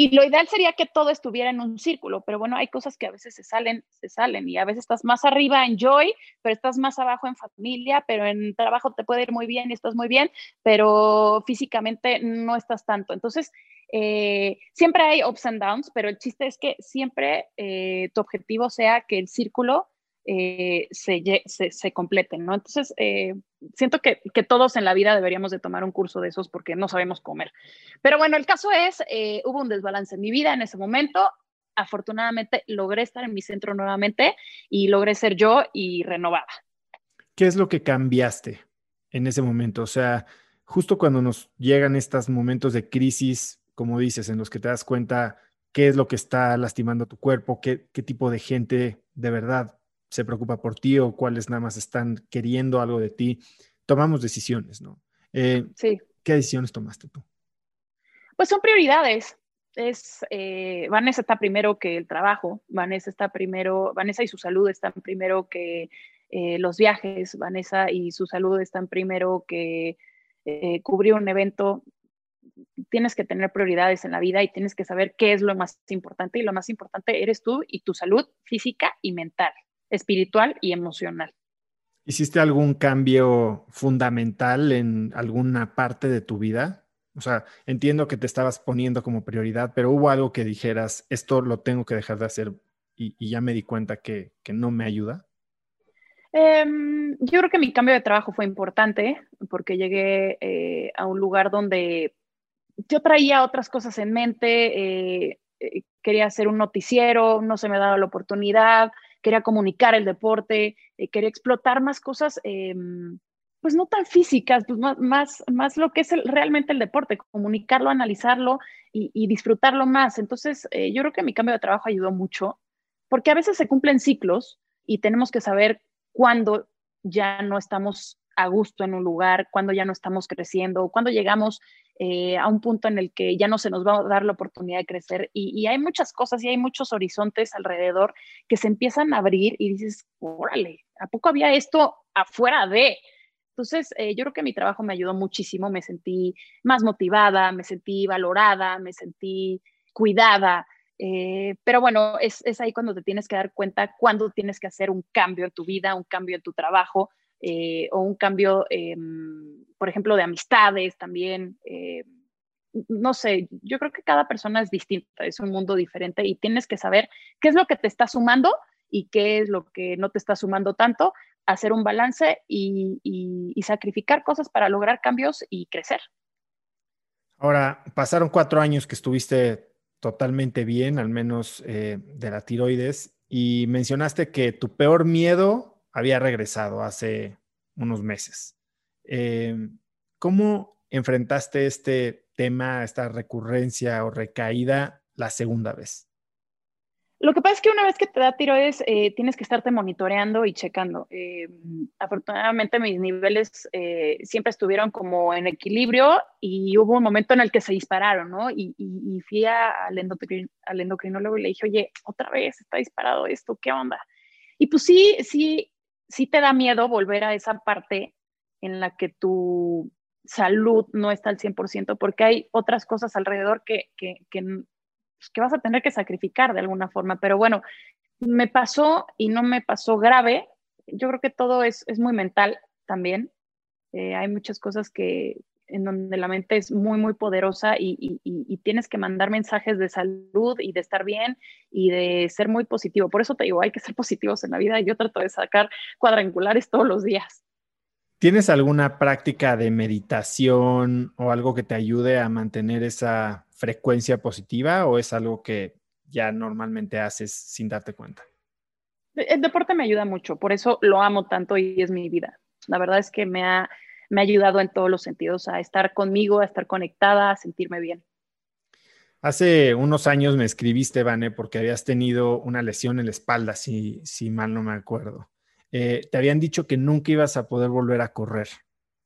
Y lo ideal sería que todo estuviera en un círculo, pero bueno, hay cosas que a veces se salen, se salen y a veces estás más arriba en joy, pero estás más abajo en familia, pero en trabajo te puede ir muy bien y estás muy bien, pero físicamente no estás tanto. Entonces, eh, siempre hay ups and downs, pero el chiste es que siempre eh, tu objetivo sea que el círculo eh, se, se, completen, ¿no? Entonces, eh, siento que, todos en la vida deberíamos de tomar un curso de esos porque no sabemos comer. Pero bueno, el caso es, eh, hubo un desbalance en mi vida en ese momento. Afortunadamente logré estar en mi centro nuevamente y logré ser yo y renovada.
¿Qué es lo que cambiaste en ese momento? O sea, justo cuando nos llegan estos momentos de crisis, como dices, en los que te das cuenta qué es lo que está lastimando tu cuerpo, qué tipo de gente de verdad se preocupa por ti o cuáles nada más están queriendo algo de ti. Tomamos decisiones, ¿no? Eh,
sí.
¿Qué decisiones tomaste tú?
Pues son prioridades. Es, eh, Vanessa está primero que el trabajo, Vanessa está primero, Vanessa y su salud están primero que eh, los viajes, Vanessa y su salud están primero que cubrir un evento. Tienes que tener prioridades en la vida y tienes que saber qué es lo más importante y lo más importante eres tú y tu salud física y mental espiritual y emocional.
¿Hiciste algún cambio fundamental en alguna parte de tu vida? O sea, entiendo que te estabas poniendo como prioridad, pero hubo algo que dijeras, esto lo tengo que dejar de hacer y, ya me di cuenta que, no me ayuda.
Em, yo creo que mi cambio de trabajo fue importante porque llegué eh, a un lugar donde yo traía otras cosas en mente, eh, eh, quería hacer un noticiero, no se me daba la oportunidad, quería comunicar el deporte, eh, quería explotar más cosas, em, pues no tan físicas, pues más, más, lo que es realmente el deporte, comunicarlo, analizarlo y, disfrutarlo más. Entonces, eh, yo creo que mi cambio de trabajo ayudó mucho, porque a veces se cumplen ciclos y tenemos que saber cuándo ya no estamos a gusto en un lugar, cuándo ya no estamos creciendo, cuándo llegamos eh, a un punto en el que ya no se nos va a dar la oportunidad de crecer. Y, hay muchas cosas y hay muchos horizontes alrededor que se empiezan a abrir y dices, órale, ¿a poco había esto afuera de? Entonces, eh, yo creo que mi trabajo me ayudó muchísimo, me sentí más motivada, me sentí valorada, me sentí cuidada. Eh, pero bueno, es, es, ahí cuando te tienes que dar cuenta cuando tienes que hacer un cambio en tu vida, un cambio en tu trabajo, eh, o un cambio, em, por ejemplo, de amistades también. Eh, no sé, yo creo que cada persona es distinta, es un mundo diferente y tienes que saber qué es lo que te está sumando y qué es lo que no te está sumando tanto, hacer un balance y, sacrificar cosas para lograr cambios y crecer.
Ahora, pasaron cuatro años que estuviste totalmente bien, al menos eh, de la tiroides, y mencionaste que tu peor miedo había regresado hace unos meses. Em, ¿Cómo enfrentaste este tema, esta recurrencia o recaída la segunda vez?
Lo que pasa es que una vez que te da tiroides, eh, tienes que estarte monitoreando y checando. Eh, afortunadamente mis niveles eh, siempre estuvieron como en equilibrio y hubo un momento en el que se dispararon, ¿no? Y, fui al, al endocrinólogo y le dije, oye, otra vez está disparado esto, ¿qué onda? Y pues sí, sí, sí te da miedo volver a esa parte en la que tu salud no está al 100% porque hay otras cosas alrededor que, que, que pues, que vas a tener que sacrificar de alguna forma. Pero bueno, me pasó y no me pasó grave. Yo creo que todo es, es muy mental también. Eh, hay muchas cosas que en donde la mente es muy, muy poderosa y, y, y, tienes que mandar mensajes de salud y de estar bien y de ser muy positivo. Por eso te digo, hay que ser positivos en la vida y yo trato de sacar cuadrangulares todos los días.
¿Tienes alguna práctica de meditación o algo que te ayude a mantener esa frecuencia positiva o es algo que ya normalmente haces sin darte cuenta?
El deporte me ayuda mucho, por eso lo amo tanto y es mi vida. La verdad es que me ha, me ha ayudado en todos los sentidos a estar conmigo, a estar conectada, a sentirme bien.
Hace unos años me escribiste, Vane, porque habías tenido una lesión en la espalda, si, si mal no me acuerdo. Eh, te habían dicho que nunca ibas a poder volver a correr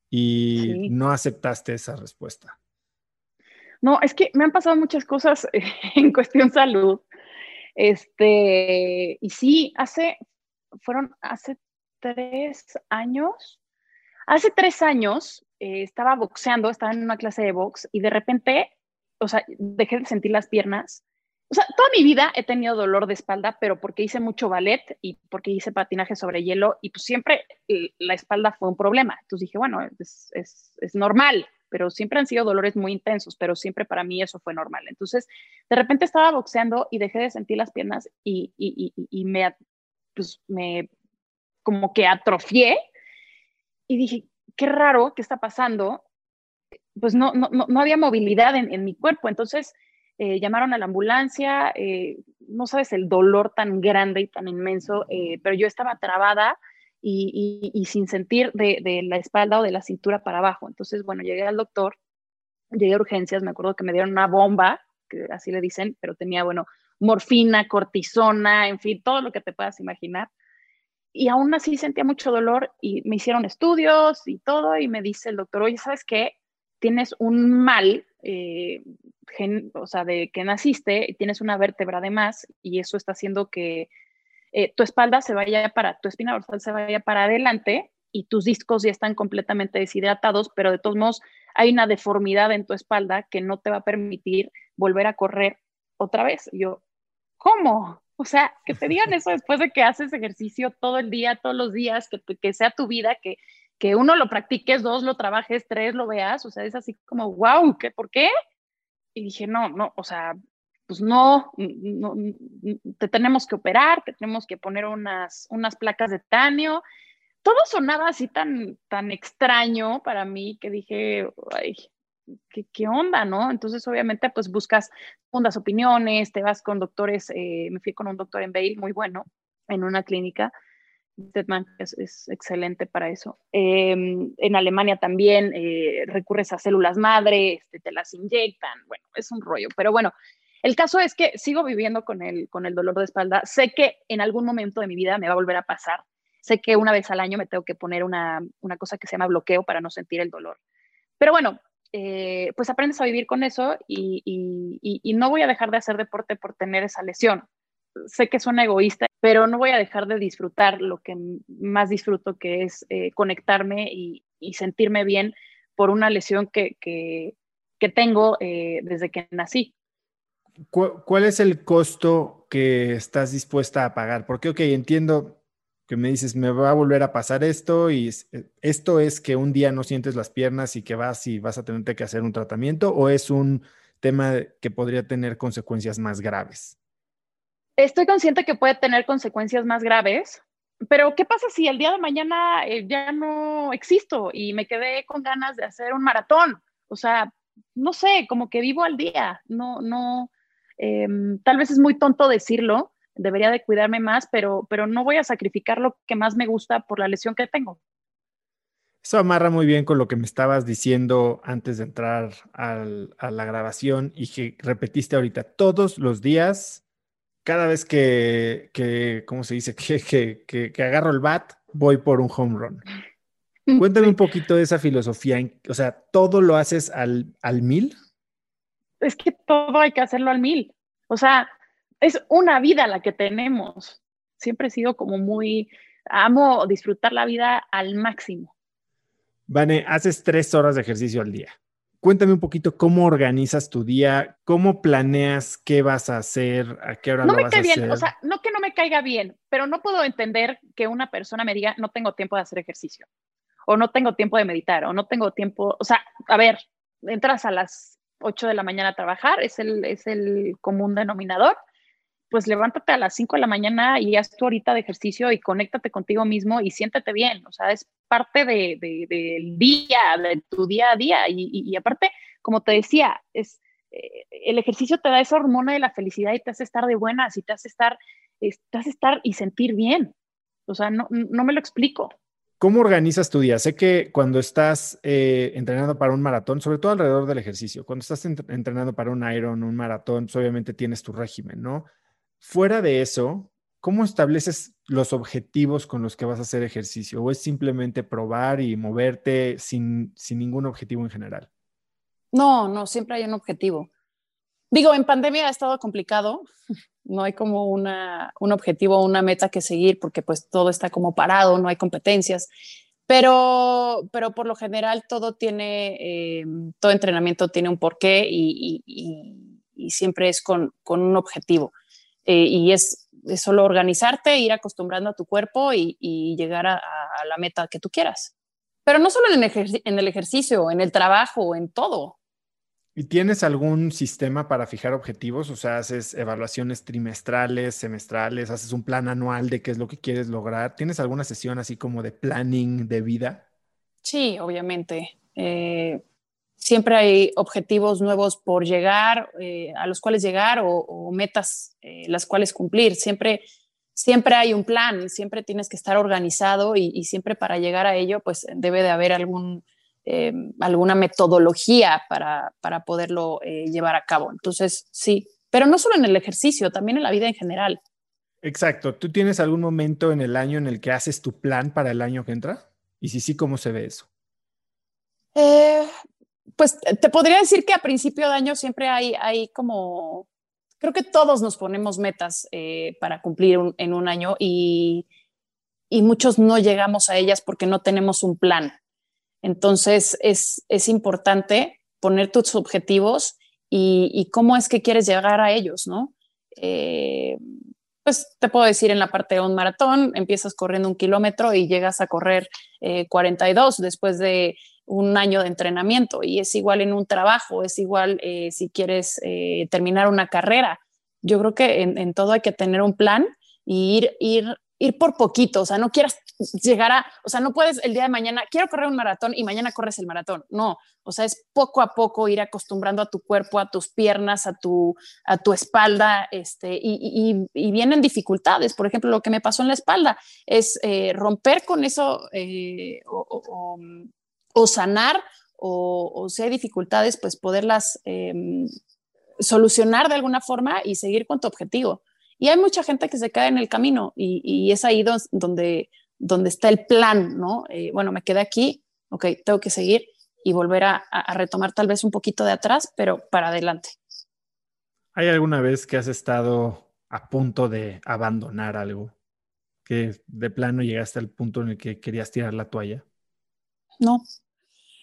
y no aceptaste esa respuesta.
No, es que me han pasado muchas cosas en cuestión salud. Este, y sí, hace, fueron hace tres años, hace tres años eh, estaba boxeando, estaba en una clase de box y de repente, o sea, dejé de sentir las piernas. O sea, toda mi vida he tenido dolor de espalda, pero porque hice mucho ballet y porque hice patinaje sobre hielo y pues siempre la espalda fue un problema. Entonces dije, bueno, es, es, normal, pero siempre han sido dolores muy intensos, pero siempre para mí eso fue normal. Entonces, de repente estaba boxeando y dejé de sentir las piernas y, y, y, me, pues, me como que atrofié y dije, qué raro, ¿qué está pasando? Pues no, no, no había movilidad en, en, mi cuerpo. Entonces, eh, llamaron a la ambulancia, eh, no sabes el dolor tan grande y tan inmenso, eh, pero yo estaba trabada y, sin sentir de, la espalda o de la cintura para abajo. Entonces, bueno, llegué al doctor, llegué a urgencias, me acuerdo que me dieron una bomba, que así le dicen, pero tenía, bueno, morfina, cortisona, en fin, todo lo que te puedas imaginar. Y aún así sentía mucho dolor y me hicieron estudios y todo y me dice el doctor, oye, ¿sabes qué? Tienes un mal, eh, o sea, de que naciste, y tienes una vértebra de más y eso está haciendo que eh, tu espalda se vaya para, tu espina dorsal se vaya para adelante y tus discos ya están completamente deshidratados, pero de todos modos hay una deformidad en tu espalda que no te va a permitir volver a correr otra vez. yo, ¿cómo? O sea, que te digan eso después de que haces ejercicio todo el día, todos los días, que, que sea tu vida, que, que uno lo practiques, dos lo trabajes, tres lo veas, o sea, es así como, wow, ¿qué, ¿por qué? Y dije, no, no, o sea, pues no, no, te tenemos que operar, te tenemos que poner unas, unas placas de tanio. Todo sonaba así tan, tan extraño para mí que dije, ay, ¿qué, qué onda, no? Entonces, obviamente, pues buscas segundas opiniones, te vas con doctores, eh, me fui con un doctor en Bale muy bueno, en una clínica, Deadman es, es, excelente para eso. Em, en Alemania también eh, recurres a células madre, este, te las inyectan, bueno, es un rollo, pero bueno, el caso es que sigo viviendo con el, con el dolor de espalda. Sé que en algún momento de mi vida me va a volver a pasar. Sé que una vez al año me tengo que poner una, cosa que se llama bloqueo para no sentir el dolor. Pero bueno, eh, pues aprendes a vivir con eso y, no voy a dejar de hacer deporte por tener esa lesión. Sé que suena egoísta, pero no voy a dejar de disfrutar lo que más disfruto, que es eh, conectarme y, sentirme bien por una lesión que, tengo eh, desde que nací.
¿Cuál es el costo que estás dispuesta a pagar? Porque, ok, entiendo que me dices, me va a volver a pasar esto y eh, esto es que un día no sientes las piernas y que vas y vas a tener que hacer un tratamiento o es un tema que podría tener consecuencias más graves?
Estoy consciente que puede tener consecuencias más graves, pero ¿qué pasa si el día de mañana eh, ya no existo y me quedé con ganas de hacer un maratón? O sea, no sé, como que vivo al día, no, no, Em, tal vez es muy tonto decirlo, debería de cuidarme más, pero, pero no voy a sacrificar lo que más me gusta por la lesión que tengo.
Eso amarra muy bien con lo que me estabas diciendo antes de entrar a la grabación y que repetiste ahorita todos los días, cada vez que, que ¿cómo se dice? Que, que, que, agarro el bat, voy por un home run. Cuéntame un poquito de esa filosofía. O sea, ¿todo lo haces al, al mil?
Es que todo hay que hacerlo al mil. O sea, es una vida la que tenemos. Siempre he sido como muy, amo disfrutar la vida al máximo.
Vane, haces tres horas de ejercicio al día. Cuéntame un poquito cómo organizas tu día, cómo planeas qué vas a hacer, a qué hora
no
lo
me
vas a
bien, O sea, no que no me caiga bien, pero no puedo entender que una persona me diga no tengo tiempo de hacer ejercicio, o no tengo tiempo de meditar, o no tengo tiempo, o sea, a ver, entras a las 8 de la mañana a trabajar, es el, es el común denominador, pues levántate a las 5 de la mañana y haz tu horita de ejercicio y conéctate contigo mismo y siéntete bien. O sea, es parte del de, día, de tu día a día. Y, aparte, como te decía, es, eh, el ejercicio te da esa hormona de la felicidad y te hace estar de buenas y te hace estar, te hace estar y sentir bien. O sea, no, no me lo explico.
¿Cómo organizas tu día? Sé que cuando estás eh, entrenando para un maratón, sobre todo alrededor del ejercicio, cuando estás entrenando para un Iron, un maratón, pues, obviamente tienes tu régimen, ¿no? Fuera de eso, ¿cómo estableces los objetivos con los que vas a hacer ejercicio? ¿O es simplemente probar y moverte sin, sin ningún objetivo en general?
No, no, siempre hay un objetivo. Digo, en pandemia ha estado complicado, no hay como una, un objetivo o una meta que seguir porque pues todo está como parado, no hay competencias, pero, pero por lo general todo tiene, eh, todo entrenamiento tiene un porqué y, y, y siempre es con, con un objetivo. Eh, y es, solo organizarte, ir acostumbrando a tu cuerpo y, llegar a, la meta que tú quieras. Pero no solo en el, en el ejercicio, en el trabajo, en todo.
¿Y tienes algún sistema para fijar objetivos? O sea, haces evaluaciones trimestrales, semestrales, haces un plan anual de qué es lo que quieres lograr. ¿Tienes alguna sesión así como de planning de vida?
Sí, obviamente. Eh, siempre hay objetivos nuevos por llegar, eh, a los cuales llegar o, metas eh, las cuales cumplir. Siempre, siempre hay un plan, siempre tienes que estar organizado y, siempre para llegar a ello, pues debe de haber algún, eh, alguna metodología para, para poderlo llevar a cabo. Entonces, sí, pero no solo en el ejercicio, también en la vida en general.
Exacto. ¿Tú tienes algún momento en el año en el que haces tu plan para el año que entra? Y si sí, ¿cómo se ve eso?
Eh, pues te podría decir que a principio de año siempre hay, como, creo que todos nos ponemos metas eh, para cumplir en un año y, y, muchos no llegamos a ellas porque no tenemos un plan. Entonces es, es importante poner tus objetivos y, cómo es que quieres llegar a ellos, ¿no? Eh, pues te puedo decir en la parte de un maratón, empiezas corriendo un kilómetro y llegas a correr 42 eh, después de un año de entrenamiento y es igual en un trabajo, es igual eh, si quieres eh, terminar una carrera. Yo creo que en, todo hay que tener un plan y ir, ir, ir por poquito, o sea, no quieras llegar a, o sea, no puedes el día de mañana, quiero correr un maratón y mañana corres el maratón, no, o sea, es poco a poco ir acostumbrando a tu cuerpo, a tus piernas, a tu, a tu espalda, este, y, y, vienen dificultades, por ejemplo, lo que me pasó en la espalda es eh, romper con eso sanar o, si hay dificultades, pues poderlas em, solucionar de alguna forma y seguir con tu objetivo. Y hay mucha gente que se cae en el camino y, es ahí donde, donde está el plan, ¿no? Eh, bueno, me quedé aquí, ok, tengo que seguir y volver a, retomar tal vez un poquito de atrás, pero para adelante.
¿Hay alguna vez que has estado a punto de abandonar algo? Que de plano llegaste al punto en el que querías tirar la toalla?
No,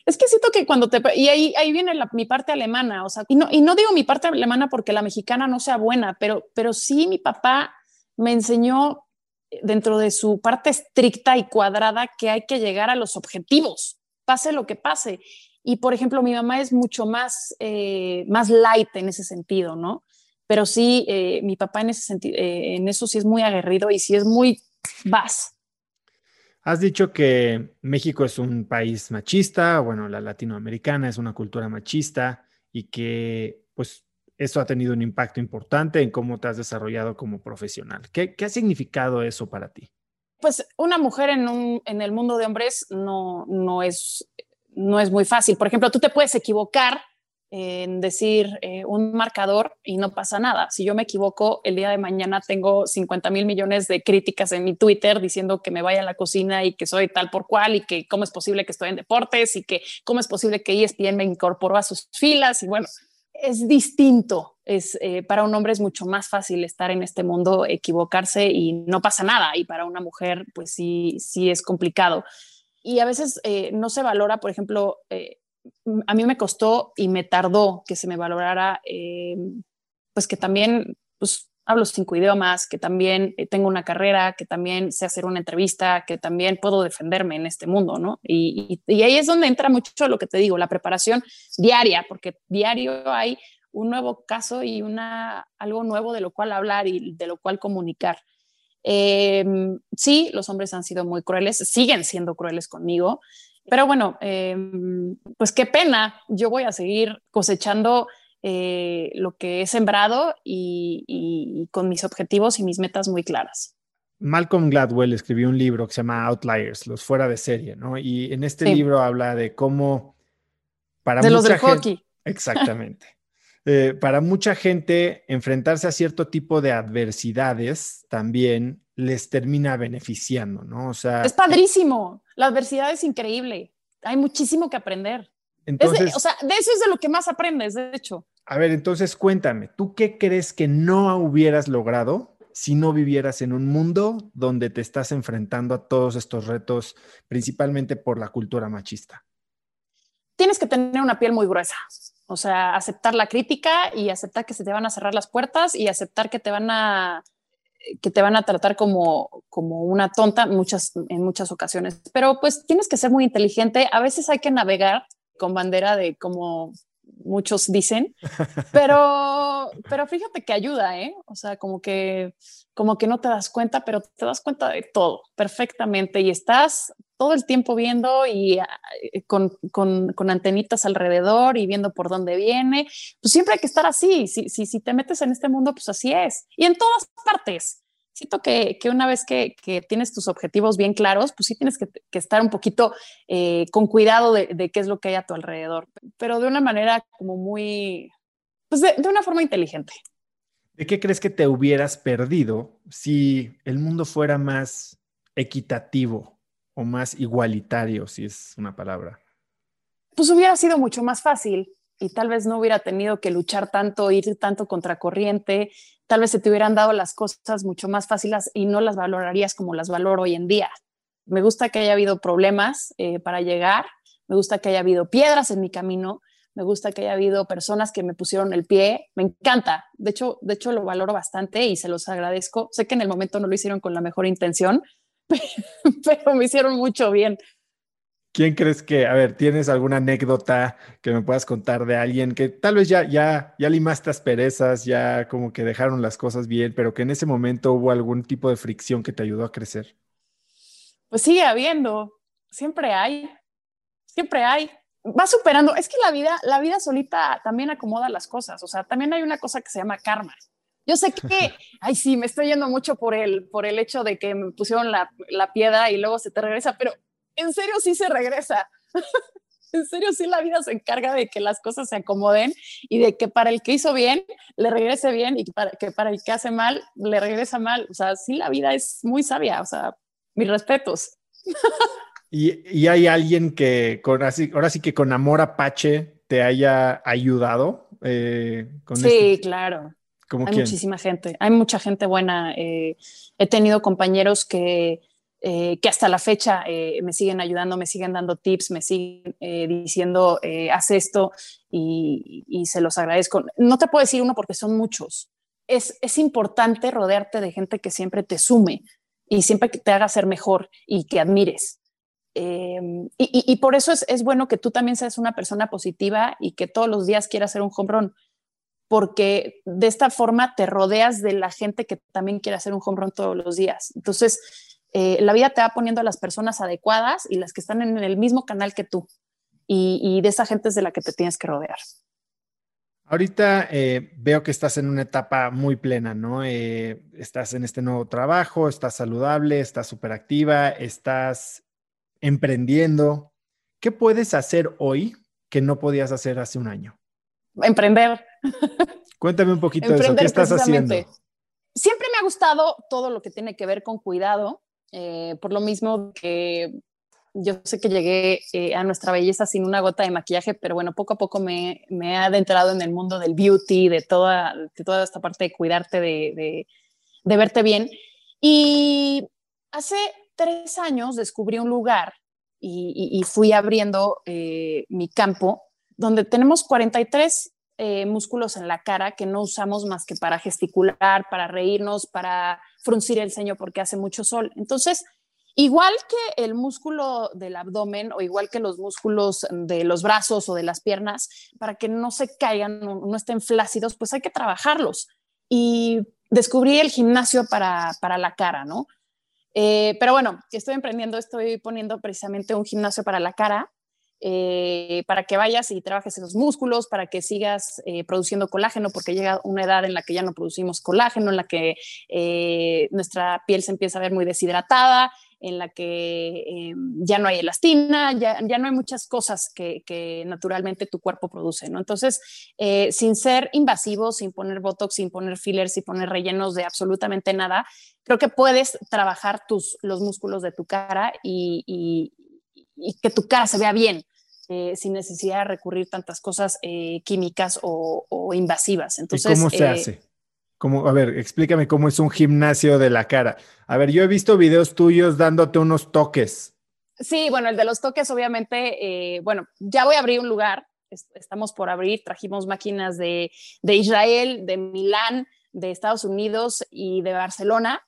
es que siento que cuando te... Y ahí, ahí viene mi parte alemana, o sea, y no, y no digo mi parte alemana porque la mexicana no sea buena, pero, pero sí mi papá me enseñó dentro de su parte estricta y cuadrada que hay que llegar a los objetivos, pase lo que pase. Y por ejemplo, mi mamá es mucho más, eh, más light en ese sentido, ¿no? Pero sí, eh, mi papá en ese sentido, eh, en eso sí es muy aguerrido y sí es muy vas,
Has dicho que México es un país machista, bueno, la latinoamericana es una cultura machista y que pues eso ha tenido un impacto importante en cómo te has desarrollado como profesional. ¿Qué, qué ha significado eso para ti?
Pues una mujer en, un, en el mundo de hombres no, no, es, no es muy fácil. Por ejemplo, tú te puedes equivocar en decir eh, un marcador y no pasa nada. Si yo me equivoco, el día de mañana tengo 50 mil millones de críticas en mi Twitter diciendo que me vaya a la cocina y que soy tal por cual y que cómo es posible que estoy en deportes y que cómo es posible que ESPN me incorporó a sus filas y bueno, es distinto. Es, eh, para un hombre es mucho más fácil estar en este mundo, equivocarse y no pasa nada. Y para una mujer, pues sí, sí es complicado. Y a veces eh, no se valora, por ejemplo, a mí me costó y me tardó que se me valorara, eh, pues que también pues, hablo cinco idiomas, que también eh, tengo una carrera, que también sé hacer una entrevista, que también puedo defenderme en este mundo, ¿no? Y, ahí es donde entra mucho lo que te digo, la preparación diaria, porque diario hay un nuevo caso y una, algo nuevo de lo cual hablar y de lo cual comunicar. Eh, sí, los hombres han sido muy crueles, siguen siendo crueles conmigo. Pero bueno, em, pues qué pena, yo voy a seguir cosechando eh, lo que he sembrado y, con mis objetivos y mis metas muy claras.
Malcolm Gladwell escribió un libro que se llama Outliers, los fuera de serie, ¿no? Y en este libro habla de cómo para
de los del hockey.
Exactamente. Eh, para mucha gente, enfrentarse a cierto tipo de adversidades también les termina beneficiando, ¿no? O sea.
Es padrísimo. La adversidad es increíble. Hay muchísimo que aprender. Entonces, o sea, de eso es de lo que más aprendes, de hecho.
A ver, entonces cuéntame, ¿tú qué crees que no hubieras logrado si no vivieras en un mundo donde te estás enfrentando a todos estos retos, principalmente por la cultura machista?
Tienes que tener una piel muy gruesa. O sea, aceptar la crítica y aceptar que se te van a cerrar las puertas y aceptar que te van a que te van a tratar como, como una tonta muchas, en muchas ocasiones. Pero pues tienes que ser muy inteligente. A veces hay que navegar con bandera de como muchos dicen, pero, pero fíjate que ayuda, ¿eh? O sea, como que, como que no te das cuenta, pero te das cuenta de todo perfectamente y estás todo el tiempo viendo y ah, con, con, con, antenitas alrededor y viendo por dónde viene. Pues siempre hay que estar así. Si, si, si te metes en este mundo, pues así es. Y en todas partes. Siento que, que una vez que, que, tienes tus objetivos bien claros, pues sí tienes que, que estar un poquito eh, con cuidado de, de, qué es lo que hay a tu alrededor, pero de una manera como muy, pues de, de una forma inteligente.
¿De qué crees que te hubieras perdido si el mundo fuera más equitativo o más igualitario, si es una palabra?
Pues hubiera sido mucho más fácil y tal vez no hubiera tenido que luchar tanto, ir tanto contracorriente, tal vez se te hubieran dado las cosas mucho más fáciles y no las valorarías como las valoro hoy en día. Me gusta que haya habido problemas eh, para llegar, me gusta que haya habido piedras en mi camino, me gusta que haya habido personas que me pusieron el pie, me encanta. De hecho, de hecho lo valoro bastante y se los agradezco. Sé que en el momento no lo hicieron con la mejor intención, pero me hicieron mucho bien.
¿Quién crees que, a ver, tienes alguna anécdota que me puedas contar de alguien que tal vez ya, ya, ya limaste perezas, ya como que dejaron las cosas bien, pero que en ese momento hubo algún tipo de fricción que te ayudó a crecer?
Pues sigue habiendo, siempre hay, siempre hay. Va superando, es que la vida, la vida solita también acomoda las cosas, o sea, también hay una cosa que se llama karma. Yo sé que, ay, sí, me estoy yendo mucho por el, por el hecho de que me pusieron la, la piedra y luego se te regresa, pero en serio sí se regresa. en serio sí la vida se encarga de que las cosas se acomoden y de que para el que hizo bien le regrese bien y para, que para el que hace mal le regresa mal. O sea, sí la vida es muy sabia, o sea, mis respetos.
¿Y, y hay alguien que con así, ahora sí que con amor apache te haya ayudado?
Eh, sí, este claro hay muchísima gente, hay mucha gente buena. Eh, he tenido compañeros que, eh, que hasta la fecha eh, me siguen ayudando, me siguen dando tips, me siguen diciendo, haz esto y, se los agradezco. No te puedo decir uno porque son muchos. Es, es importante rodearte de gente que siempre te sume y siempre que te haga ser mejor y que admires. y, por eso es, es, bueno que tú también seas una persona positiva y que todos los días quieras hacer un home run porque de esta forma te rodeas de la gente que también quiere hacer un home run todos los días. Entonces, eh, la vida te va poniendo a las personas adecuadas y las que están en el mismo canal que tú. Y, de esa gente es de la que te tienes que rodear.
Ahorita eh, veo que estás en una etapa muy plena, ¿no? Eh, estás en este nuevo trabajo, estás saludable, estás súper activa, estás emprendiendo. ¿Qué puedes hacer hoy que no podías hacer hace un año?
Emprender.
Cuéntame un poquito de eso. ¿Qué estás haciendo?
Siempre me ha gustado todo lo que tiene que ver con cuidado, eh, por lo mismo que yo sé que llegué eh, a nuestra belleza sin una gota de maquillaje, pero bueno, poco a poco me, me he adentrado en el mundo del beauty, de toda, esta parte de cuidarte, de, de, verte bien. Y hace tres años descubrí un lugar y, fui abriendo eh, mi campo donde tenemos 43 eh, músculos en la cara que no usamos más que para gesticular, para reírnos, para fruncir el ceño porque hace mucho sol. Entonces, Igual que el músculo del abdomen o igual que los músculos de los brazos o de las piernas, para que no se caigan, no, estén flácidos, pues hay que trabajarlos. Y descubrí el gimnasio para, la cara, ¿no? Eh, pero bueno, estoy emprendiendo, estoy poniendo precisamente un gimnasio para la cara, eh, para que vayas y trabajes en los músculos, para que sigas eh, produciendo colágeno, porque llega una edad en la que ya no producimos colágeno, en la que nuestra piel se empieza a ver muy deshidratada, en la que eh, ya no hay elastina, ya, no hay muchas cosas que, naturalmente tu cuerpo produce, ¿no? Entonces, eh, sin ser invasivo, sin poner botox, sin poner fillers, sin poner rellenos de absolutamente nada, creo que puedes trabajar tus, los músculos de tu cara y, que tu cara se vea bien. Eh, sin necesidad de recurrir tantas cosas químicas o, o, invasivas. Entonces,
¿Y ¿Cómo se hace? a ver, explícame cómo es un gimnasio de la cara. A ver, yo he visto videos tuyos dándote unos toques.
Sí, bueno, el de los toques, obviamente, eh, bueno, ya voy a abrir un lugar, estamos por abrir, trajimos máquinas de, Israel, de Milán, de Estados Unidos y de Barcelona.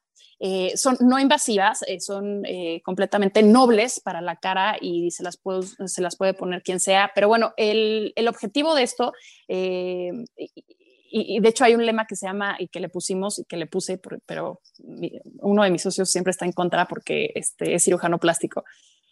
Eh, son no invasivas, eh, son completamente nobles para la cara y se las, se las puede poner quien sea. Pero bueno, el, el objetivo de esto, y, de hecho hay un lema que se llama y que le pusimos y que le puse, pero uno de mis socios siempre está en contra porque este, es cirujano plástico.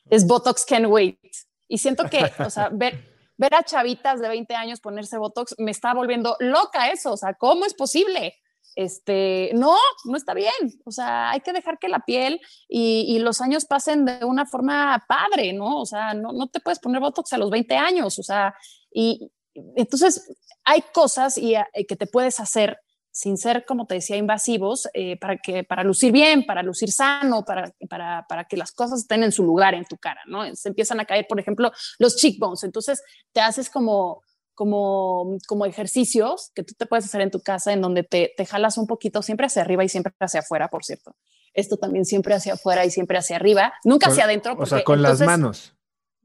Es Botox can wait. Y siento que, o sea, ver, ver a chavitas de 20 años ponerse Botox me está volviendo loca eso. O sea, ¿cómo es posible? Este, no, no está bien. O sea, hay que dejar que la piel y, y, los años pasen de una forma padre, ¿no? O sea, no, no te puedes poner Botox a los 20 años. O sea, y, entonces, hay cosas y, eh, que te puedes hacer sin ser, como te decía, invasivos, eh, para, que, para lucir bien, para lucir sano, para, para, para, que las cosas estén en su lugar en tu cara, ¿no? Se empiezan a caer, por ejemplo, los cheekbones. Entonces, te haces como, como, como ejercicios que tú te puedes hacer en tu casa, en donde te, te jalas un poquito, siempre hacia arriba y siempre hacia afuera, por cierto. Esto también siempre hacia afuera y siempre hacia arriba, nunca hacia adentro.
o sea, con las manos.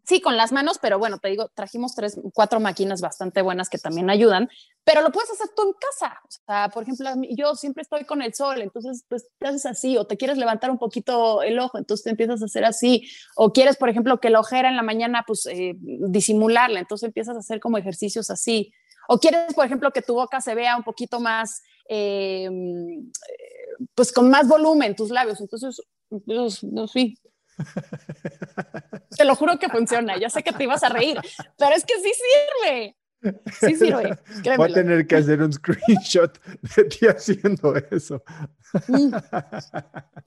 Sí, con las manos, pero bueno, te digo, trajimos tres, cuatro máquinas bastante buenas que también ayudan, pero lo puedes hacer tú en casa. O sea, por ejemplo, yo siempre estoy con el sol, entonces pues te haces así, o te quieres levantar un poquito el ojo, entonces te empiezas a hacer así, o quieres, por ejemplo, que la ojera en la mañana, pues eh, disimularla, entonces empiezas a hacer como ejercicios así. O quieres, por ejemplo, que tu boca se vea un poquito más, eh, pues con más volumen, tus labios, entonces, pues, no, sí, te lo juro que funciona. Ya sé que te ibas a reír, pero es que sí sirve. Sí sirve.
Voy a tener que hacer un screenshot de ti haciendo eso.
Mm.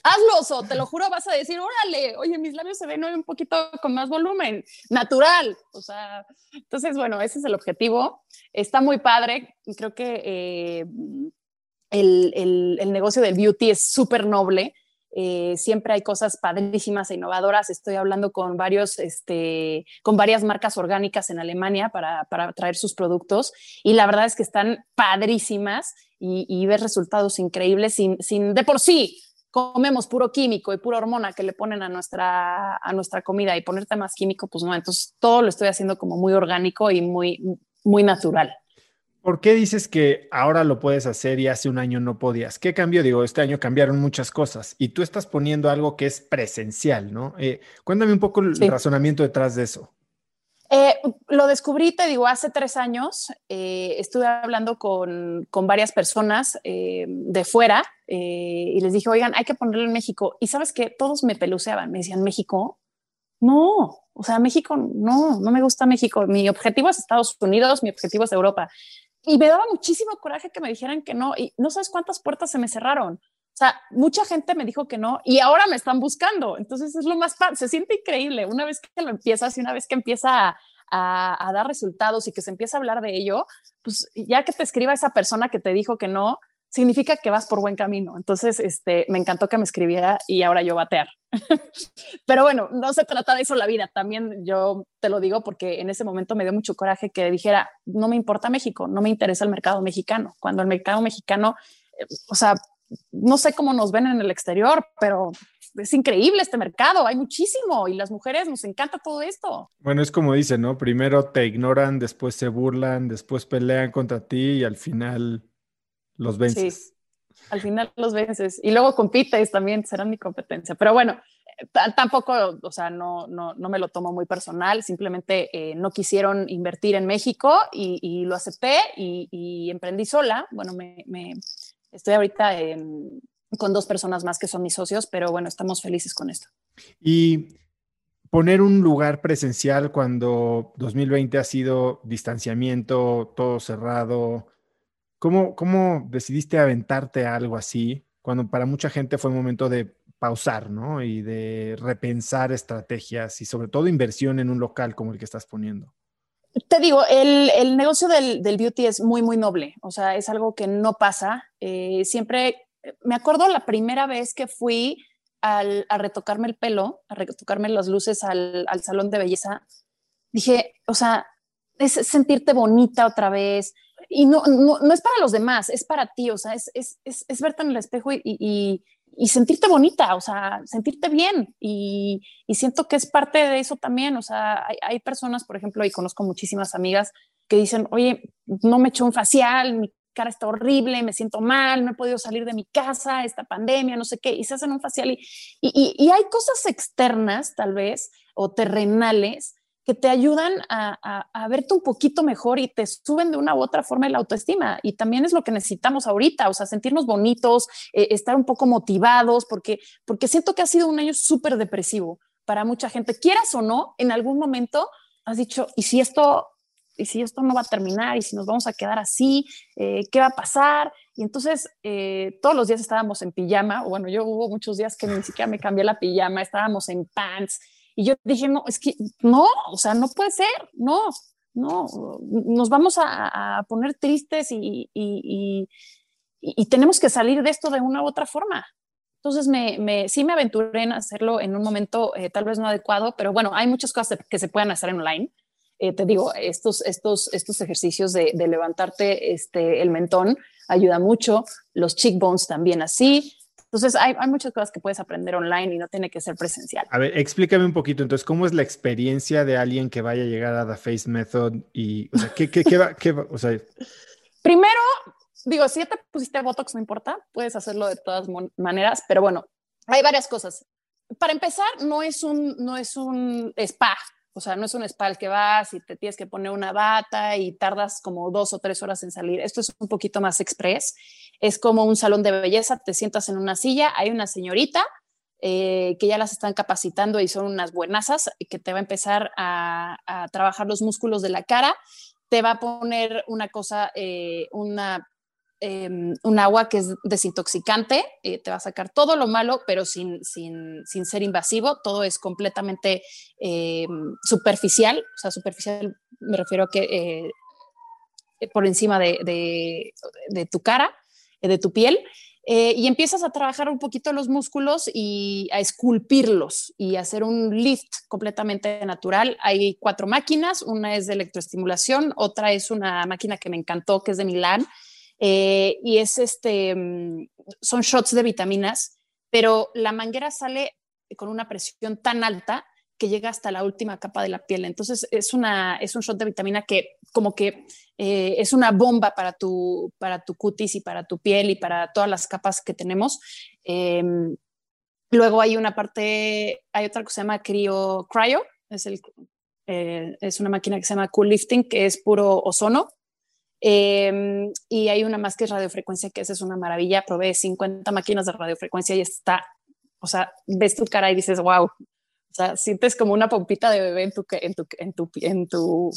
Hazlo, Oso, te lo juro, vas a decir, órale, oye, mis labios se ven un poquito con más volumen, natural. O sea, entonces, bueno, ese es el objetivo. Está muy padre. Creo que eh, el, el, el negocio del beauty es súper noble eh, siempre hay cosas padrísimas e innovadoras. Estoy hablando con, varios, este, con varias marcas orgánicas en Alemania para, para traer sus productos y la verdad es que están padrísimas y, y ves resultados increíbles sin, sin de por sí comemos puro químico y pura hormona que le ponen a nuestra, a nuestra comida y ponerte más químico, pues no, entonces todo lo estoy haciendo como muy orgánico y muy, muy natural.
¿Por qué dices que ahora lo puedes hacer y hace un año no podías? ¿Qué cambió? Digo, este año cambiaron muchas cosas y tú estás poniendo algo que es presencial, ¿no? Eh, cuéntame un poco el razonamiento detrás de eso.
Eh, lo descubrí, te digo, hace tres años. Eh, estuve hablando con, con varias personas de fuera y les dije, oigan, hay que ponerlo en México. Y sabes que todos me peluceaban, me decían, ¿México? No, o sea, México, no, no me gusta México. Mi objetivo es Estados Unidos, mi objetivo es Europa. Y me daba muchísimo coraje que me dijeran que no, y no sabes cuántas puertas se me cerraron. O sea, mucha gente me dijo que no y ahora me están buscando. Entonces es lo más, se siente increíble una vez que lo empiezas y una vez que empieza a, a, dar resultados y que se empieza a hablar de ello, pues ya que te escriba esa persona que te dijo que no, significa que vas por buen camino. Entonces, este, me encantó que me escribiera y ahora yo batear. Pero bueno, no se trata de eso la vida. También yo te lo digo porque en ese momento me dio mucho coraje que dijera, no me importa México, no me interesa el mercado mexicano. Cuando el mercado mexicano, eh, o sea, no sé cómo nos ven en el exterior, pero es increíble este mercado, hay muchísimo y las mujeres nos encanta todo esto.
Bueno, es como dice, ¿no? Primero te ignoran, después se burlan, después pelean contra ti y al final los vences.
Sí, al final los vences. Y luego compites también, serán mi competencia. Pero bueno, tampoco, o sea, no, no, no, me lo tomo muy personal, simplemente eh, no quisieron invertir en México y, lo acepté y, emprendí sola. Bueno, me, estoy ahorita con dos personas más que son mis socios, pero bueno, estamos felices con esto.
Y poner un lugar presencial cuando 2020 ha sido distanciamiento, todo cerrado, ¿Cómo, ¿Cómo decidiste aventarte a algo así cuando para mucha gente fue un momento de pausar, ¿no? Y de repensar estrategias y sobre todo inversión en un local como el que estás poniendo.
Te digo, el, el negocio del, del, beauty es muy, muy noble. O sea, es algo que no pasa. Eh, siempre, me acuerdo la primera vez que fui al, a retocarme el pelo, a retocarme las luces al, al salón de belleza, dije, o sea, es sentirte bonita otra vez, y no, no, no, es para los demás, es para ti, o sea, es, es, es, es verte en el espejo y, y, sentirte bonita, o sea, sentirte bien. Y, y, siento que es parte de eso también, o sea, hay, hay, personas, por ejemplo, y conozco muchísimas amigas que dicen, oye, no me eché un facial, mi cara está horrible, me siento mal, no he podido salir de mi casa, esta pandemia, no sé qué, y se hacen un facial. Y, y hay cosas externas, tal vez, o terrenales, que te ayudan a, verte un poquito mejor y te suben de una u otra forma la autoestima. Y también es lo que necesitamos ahorita, o sea, sentirnos bonitos, eh, estar un poco motivados, porque, porque siento que ha sido un año súper depresivo para mucha gente. Quieras o no, en algún momento has dicho, ¿y si esto, y si esto no va a terminar? ¿Y si nos vamos a quedar así? Eh, ¿Qué va a pasar? Y entonces eh, todos los días estábamos en pijama, bueno, yo hubo muchos días que ni siquiera me cambié la pijama, estábamos en pants y yo dije, no, es que no, o sea, no puede ser, no, no, nos vamos a, poner tristes y, y, tenemos que salir de esto de una u otra forma. Entonces, me, me, sí me aventuré en hacerlo en un momento eh, tal vez no adecuado, pero bueno, hay muchas cosas que se pueden hacer en online. Eh, te digo, estos, estos, estos ejercicios de, de, levantarte este, el mentón ayuda mucho, los cheekbones también así, entonces, hay, hay, muchas cosas que puedes aprender online y no tiene que ser presencial.
A ver, explícame un poquito. Entonces, ¿cómo es la experiencia de alguien que vaya a llegar a The Face Method? Y, o sea, ¿qué, qué, qué va? Qué va o sea...
Primero, digo, si ya te pusiste Botox, no importa, puedes hacerlo de todas maneras, pero bueno, hay varias cosas. Para empezar, no es un, no es un spa, o sea, no es un spa al que vas y te tienes que poner una bata y tardas como dos o tres horas en salir. Esto es un poquito más express. Es como un salón de belleza, te sientas en una silla, hay una señorita eh, que ya las están capacitando y son unas buenasas que te va a empezar a, trabajar los músculos de la cara, te va a poner una cosa, eh, una Em, un agua que es desintoxicante, eh, te va a sacar todo lo malo, pero sin, sin, sin ser invasivo, todo es completamente em, superficial, o sea, superficial me refiero a que eh, por encima de, de, tu cara, eh, de tu piel, y empiezas a trabajar un poquito los músculos y a esculpirlos y hacer un lift completamente natural. Hay cuatro máquinas, una es de electroestimulación, otra es una máquina que me encantó, que es de Milán, eh, y es este, mm, son shots de vitaminas, pero la manguera sale con una presión tan alta que llega hasta la última capa de la piel. Entonces es, una, es un shot de vitamina que como que eh, es una bomba para tu, para tu cutis y para tu piel y para todas las capas que tenemos. Em, luego hay una parte, hay otra que se llama Cryo, Cryo, es, el, eh, es una máquina que se llama Cool Lifting, que es puro ozono. Em, y hay una más que es radiofrecuencia, que esa es una maravilla. Probé 50 máquinas de radiofrecuencia y está, o sea, ves tu cara y dices, wow. O sea, sientes como una pompita de bebé en tu, en tu, en tu, en tu,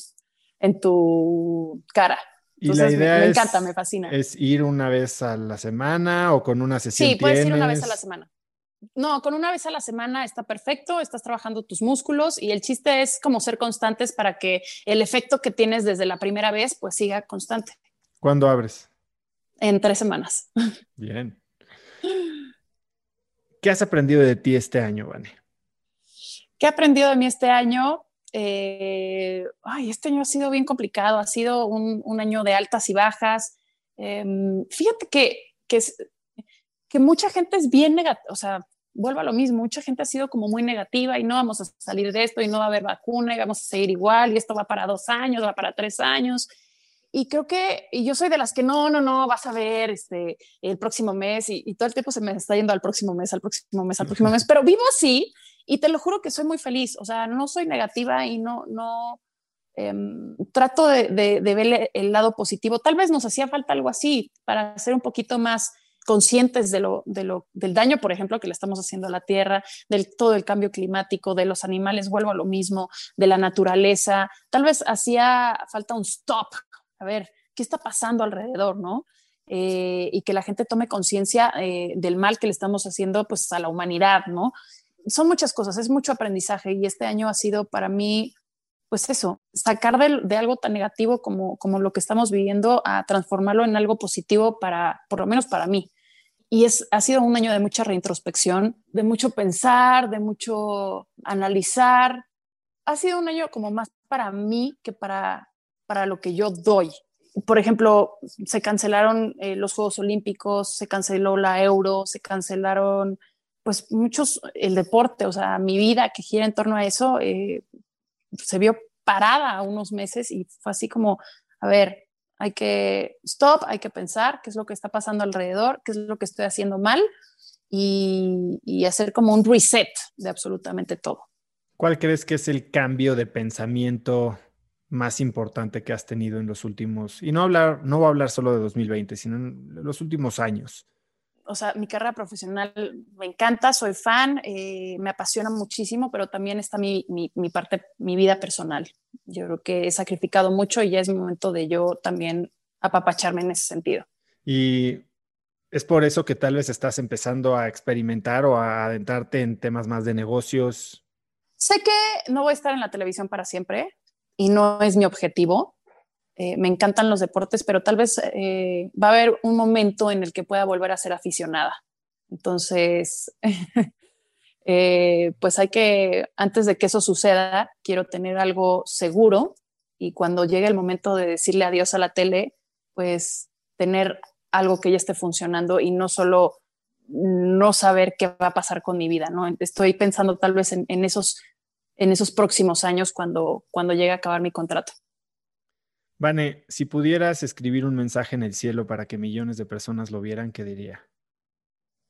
en tu cara.
y la idea
me,
me
encanta, me fascina.
¿Es ir una vez a la semana o con una sesión?
Sí, puedes ir una vez a la semana. No, con una vez a la semana está perfecto, estás trabajando tus músculos y el chiste es como ser constantes para que el efecto que tienes desde la primera vez pues siga constante.
¿Cuándo abres?
En tres semanas.
Bien. ¿Qué has aprendido de ti este año, Vane?
¿Qué he aprendido de mí este año? Eh, ay, este año ha sido bien complicado, ha sido un, año de altas y bajas. Em, fíjate que, que, que, mucha gente es bien negativa, o sea, vuelvo a lo mismo, mucha gente ha sido como muy negativa y no vamos a salir de esto y no va a haber vacuna y vamos a seguir igual y esto va para dos años, va para tres años. Y creo que y yo soy de las que no, no, no, vas a ver este, el próximo mes y, y todo el tiempo se me está yendo al próximo mes, al próximo mes, al próximo mes, pero vivo así y te lo juro que soy muy feliz, o sea, no soy negativa y no, no, em, trato de, de, ver el lado positivo. Tal vez nos hacía falta algo así para ser un poquito más conscientes de lo, de lo, del daño, por ejemplo, que le estamos haciendo a la tierra, del todo el cambio climático, de los animales, vuelvo a lo mismo, de la naturaleza. Tal vez hacía falta un stop, a ver, ¿qué está pasando alrededor, no? Eh, y que la gente tome conciencia eh, del mal que le estamos haciendo pues a la humanidad, ¿no? son muchas cosas, es mucho aprendizaje y este año ha sido para mí, pues eso, sacar de, algo tan negativo como, como lo que estamos viviendo a transformarlo en algo positivo para, por lo menos para mí. Y es, ha sido un año de mucha reintrospección, de mucho pensar, de mucho analizar. Ha sido un año como más para mí que para, para lo que yo doy. Por ejemplo, se cancelaron eh, los Juegos Olímpicos, se canceló la Euro, se cancelaron pues muchos, el deporte, o sea, mi vida que gira en torno a eso, eh, se vio parada unos meses y fue así como, a ver, hay que stop, hay que pensar qué es lo que está pasando alrededor, qué es lo que estoy haciendo mal y, hacer como un reset de absolutamente todo.
¿Cuál crees que es el cambio de pensamiento más importante que has tenido en los últimos, y no hablar, no voy a hablar solo de 2020, sino en los últimos años?
O sea, mi carrera profesional me encanta, soy fan, eh, me apasiona muchísimo, pero también está mi, mi, parte, mi vida personal. Yo creo que he sacrificado mucho y ya es momento de yo también apapacharme en ese sentido.
Y es por eso que tal vez estás empezando a experimentar o a adentrarte en temas más de negocios.
Sé que no voy a estar en la televisión para siempre y no es mi objetivo, eh, me encantan los deportes, pero tal vez eh, va a haber un momento en el que pueda volver a ser aficionada. Entonces, eh, pues hay que, antes de que eso suceda, quiero tener algo seguro y cuando llegue el momento de decirle adiós a la tele, pues tener algo que ya esté funcionando y no solo no saber qué va a pasar con mi vida, ¿no? Estoy pensando tal vez en, en esos, en esos próximos años cuando, cuando llegue a acabar mi contrato.
Vane, si pudieras escribir un mensaje en el cielo para que millones de personas lo vieran, ¿qué diría?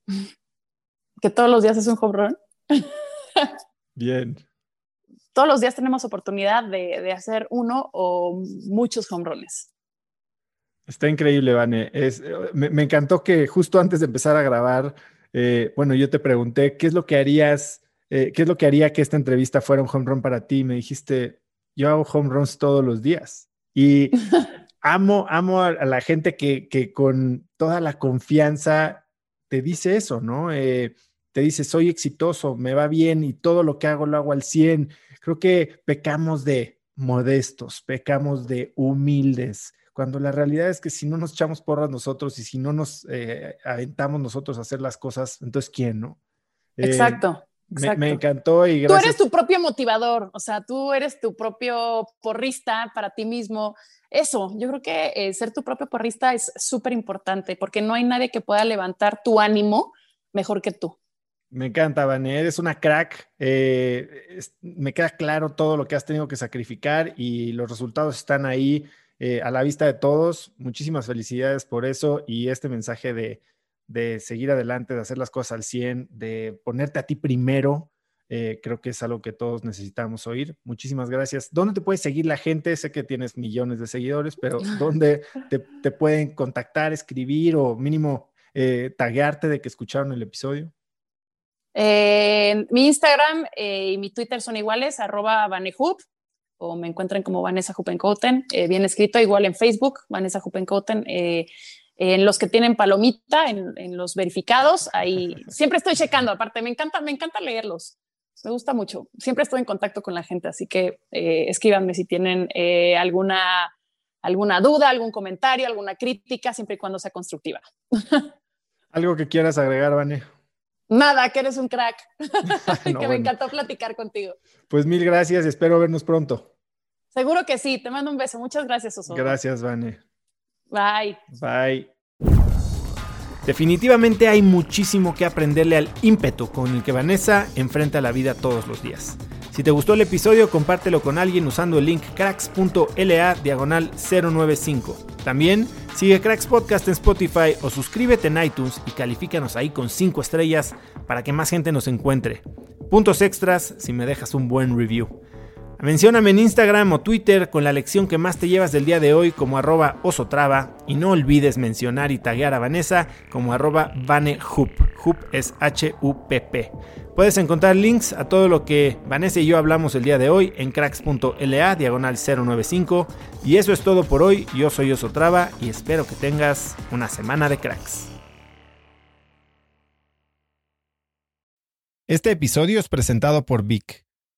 Que todos los días es un home
Bien.
Todos los días tenemos oportunidad de, hacer uno o muchos home runs.
Está increíble, Vane. Es, me, encantó que justo antes de empezar a grabar, eh, bueno, yo te pregunté, ¿qué es lo que harías, eh, qué es lo que haría que esta entrevista fuera un home run para ti? Me dijiste, yo hago home runs todos los días. Y amo, amo a, la gente que, que, con toda la confianza te dice eso, ¿no? Eh, te dice, soy exitoso, me va bien y todo lo que hago lo hago al 100. Creo que pecamos de modestos, pecamos de humildes, cuando la realidad es que si no nos echamos porras nosotros y si no nos eh, aventamos nosotros a hacer las cosas, entonces ¿quién, no?
Eh, Exacto.
Me, encantó y
gracias. Tú eres tu propio motivador, o sea, tú eres tu propio porrista para ti mismo. Eso, yo creo que eh, ser tu propio porrista es súper importante porque no hay nadie que pueda levantar tu ánimo mejor que tú.
Me encanta, Vane, eres una crack. Eh, me queda claro todo lo que has tenido que sacrificar y los resultados están ahí eh, a la vista de todos. Muchísimas felicidades por eso y este mensaje de, de seguir adelante, de hacer las cosas al 100, de ponerte a ti primero. Eh, creo que es algo que todos necesitamos oír. Muchísimas gracias. ¿Dónde te puede seguir la gente? Sé que tienes millones de seguidores, pero ¿dónde te, pueden contactar, escribir o mínimo eh, taguearte de que escucharon el episodio?
mi Instagram eh, y mi Twitter son iguales, arroba Vanehub o me encuentren como Vanessa Hupencoten, eh, bien escrito, igual en Facebook, Vanessa Hupencoten. En los que tienen palomita, en, los verificados, ahí siempre estoy checando, aparte me encanta, me encanta leerlos, me gusta mucho, siempre estoy en contacto con la gente, así que eh, escríbanme si tienen eh, alguna, alguna duda, algún comentario, alguna crítica, siempre y cuando sea constructiva.
¿Algo que quieras agregar, Vane?
Nada, que eres un crack, que me encantó platicar contigo.
Pues mil gracias, espero vernos pronto.
Seguro que sí, te mando un beso, muchas gracias, Oso.
Gracias, Vane.
Bye.
Bye. Definitivamente hay muchísimo que aprenderle al ímpetu con el que Vanessa enfrenta la vida todos los días. Si te gustó el episodio, compártelo con alguien usando el link cracks.la diagonal 095. También sigue Cracks Podcast en Spotify o suscríbete en iTunes y califícanos ahí con 5 estrellas para que más gente nos encuentre. Puntos extras si me dejas un buen review. Mencióname en Instagram o Twitter con la lección que más te llevas del día de hoy como arroba osotrava y no olvides mencionar y taguear a Vanessa como arroba vanehup. Hup es H-U-P-P. Puedes encontrar links a todo lo que Vanessa y yo hablamos el día de hoy en cracks.la diagonal 095. Y eso es todo por hoy. Yo soy Osotrava y espero que tengas una semana de cracks. Este episodio es presentado por Vic.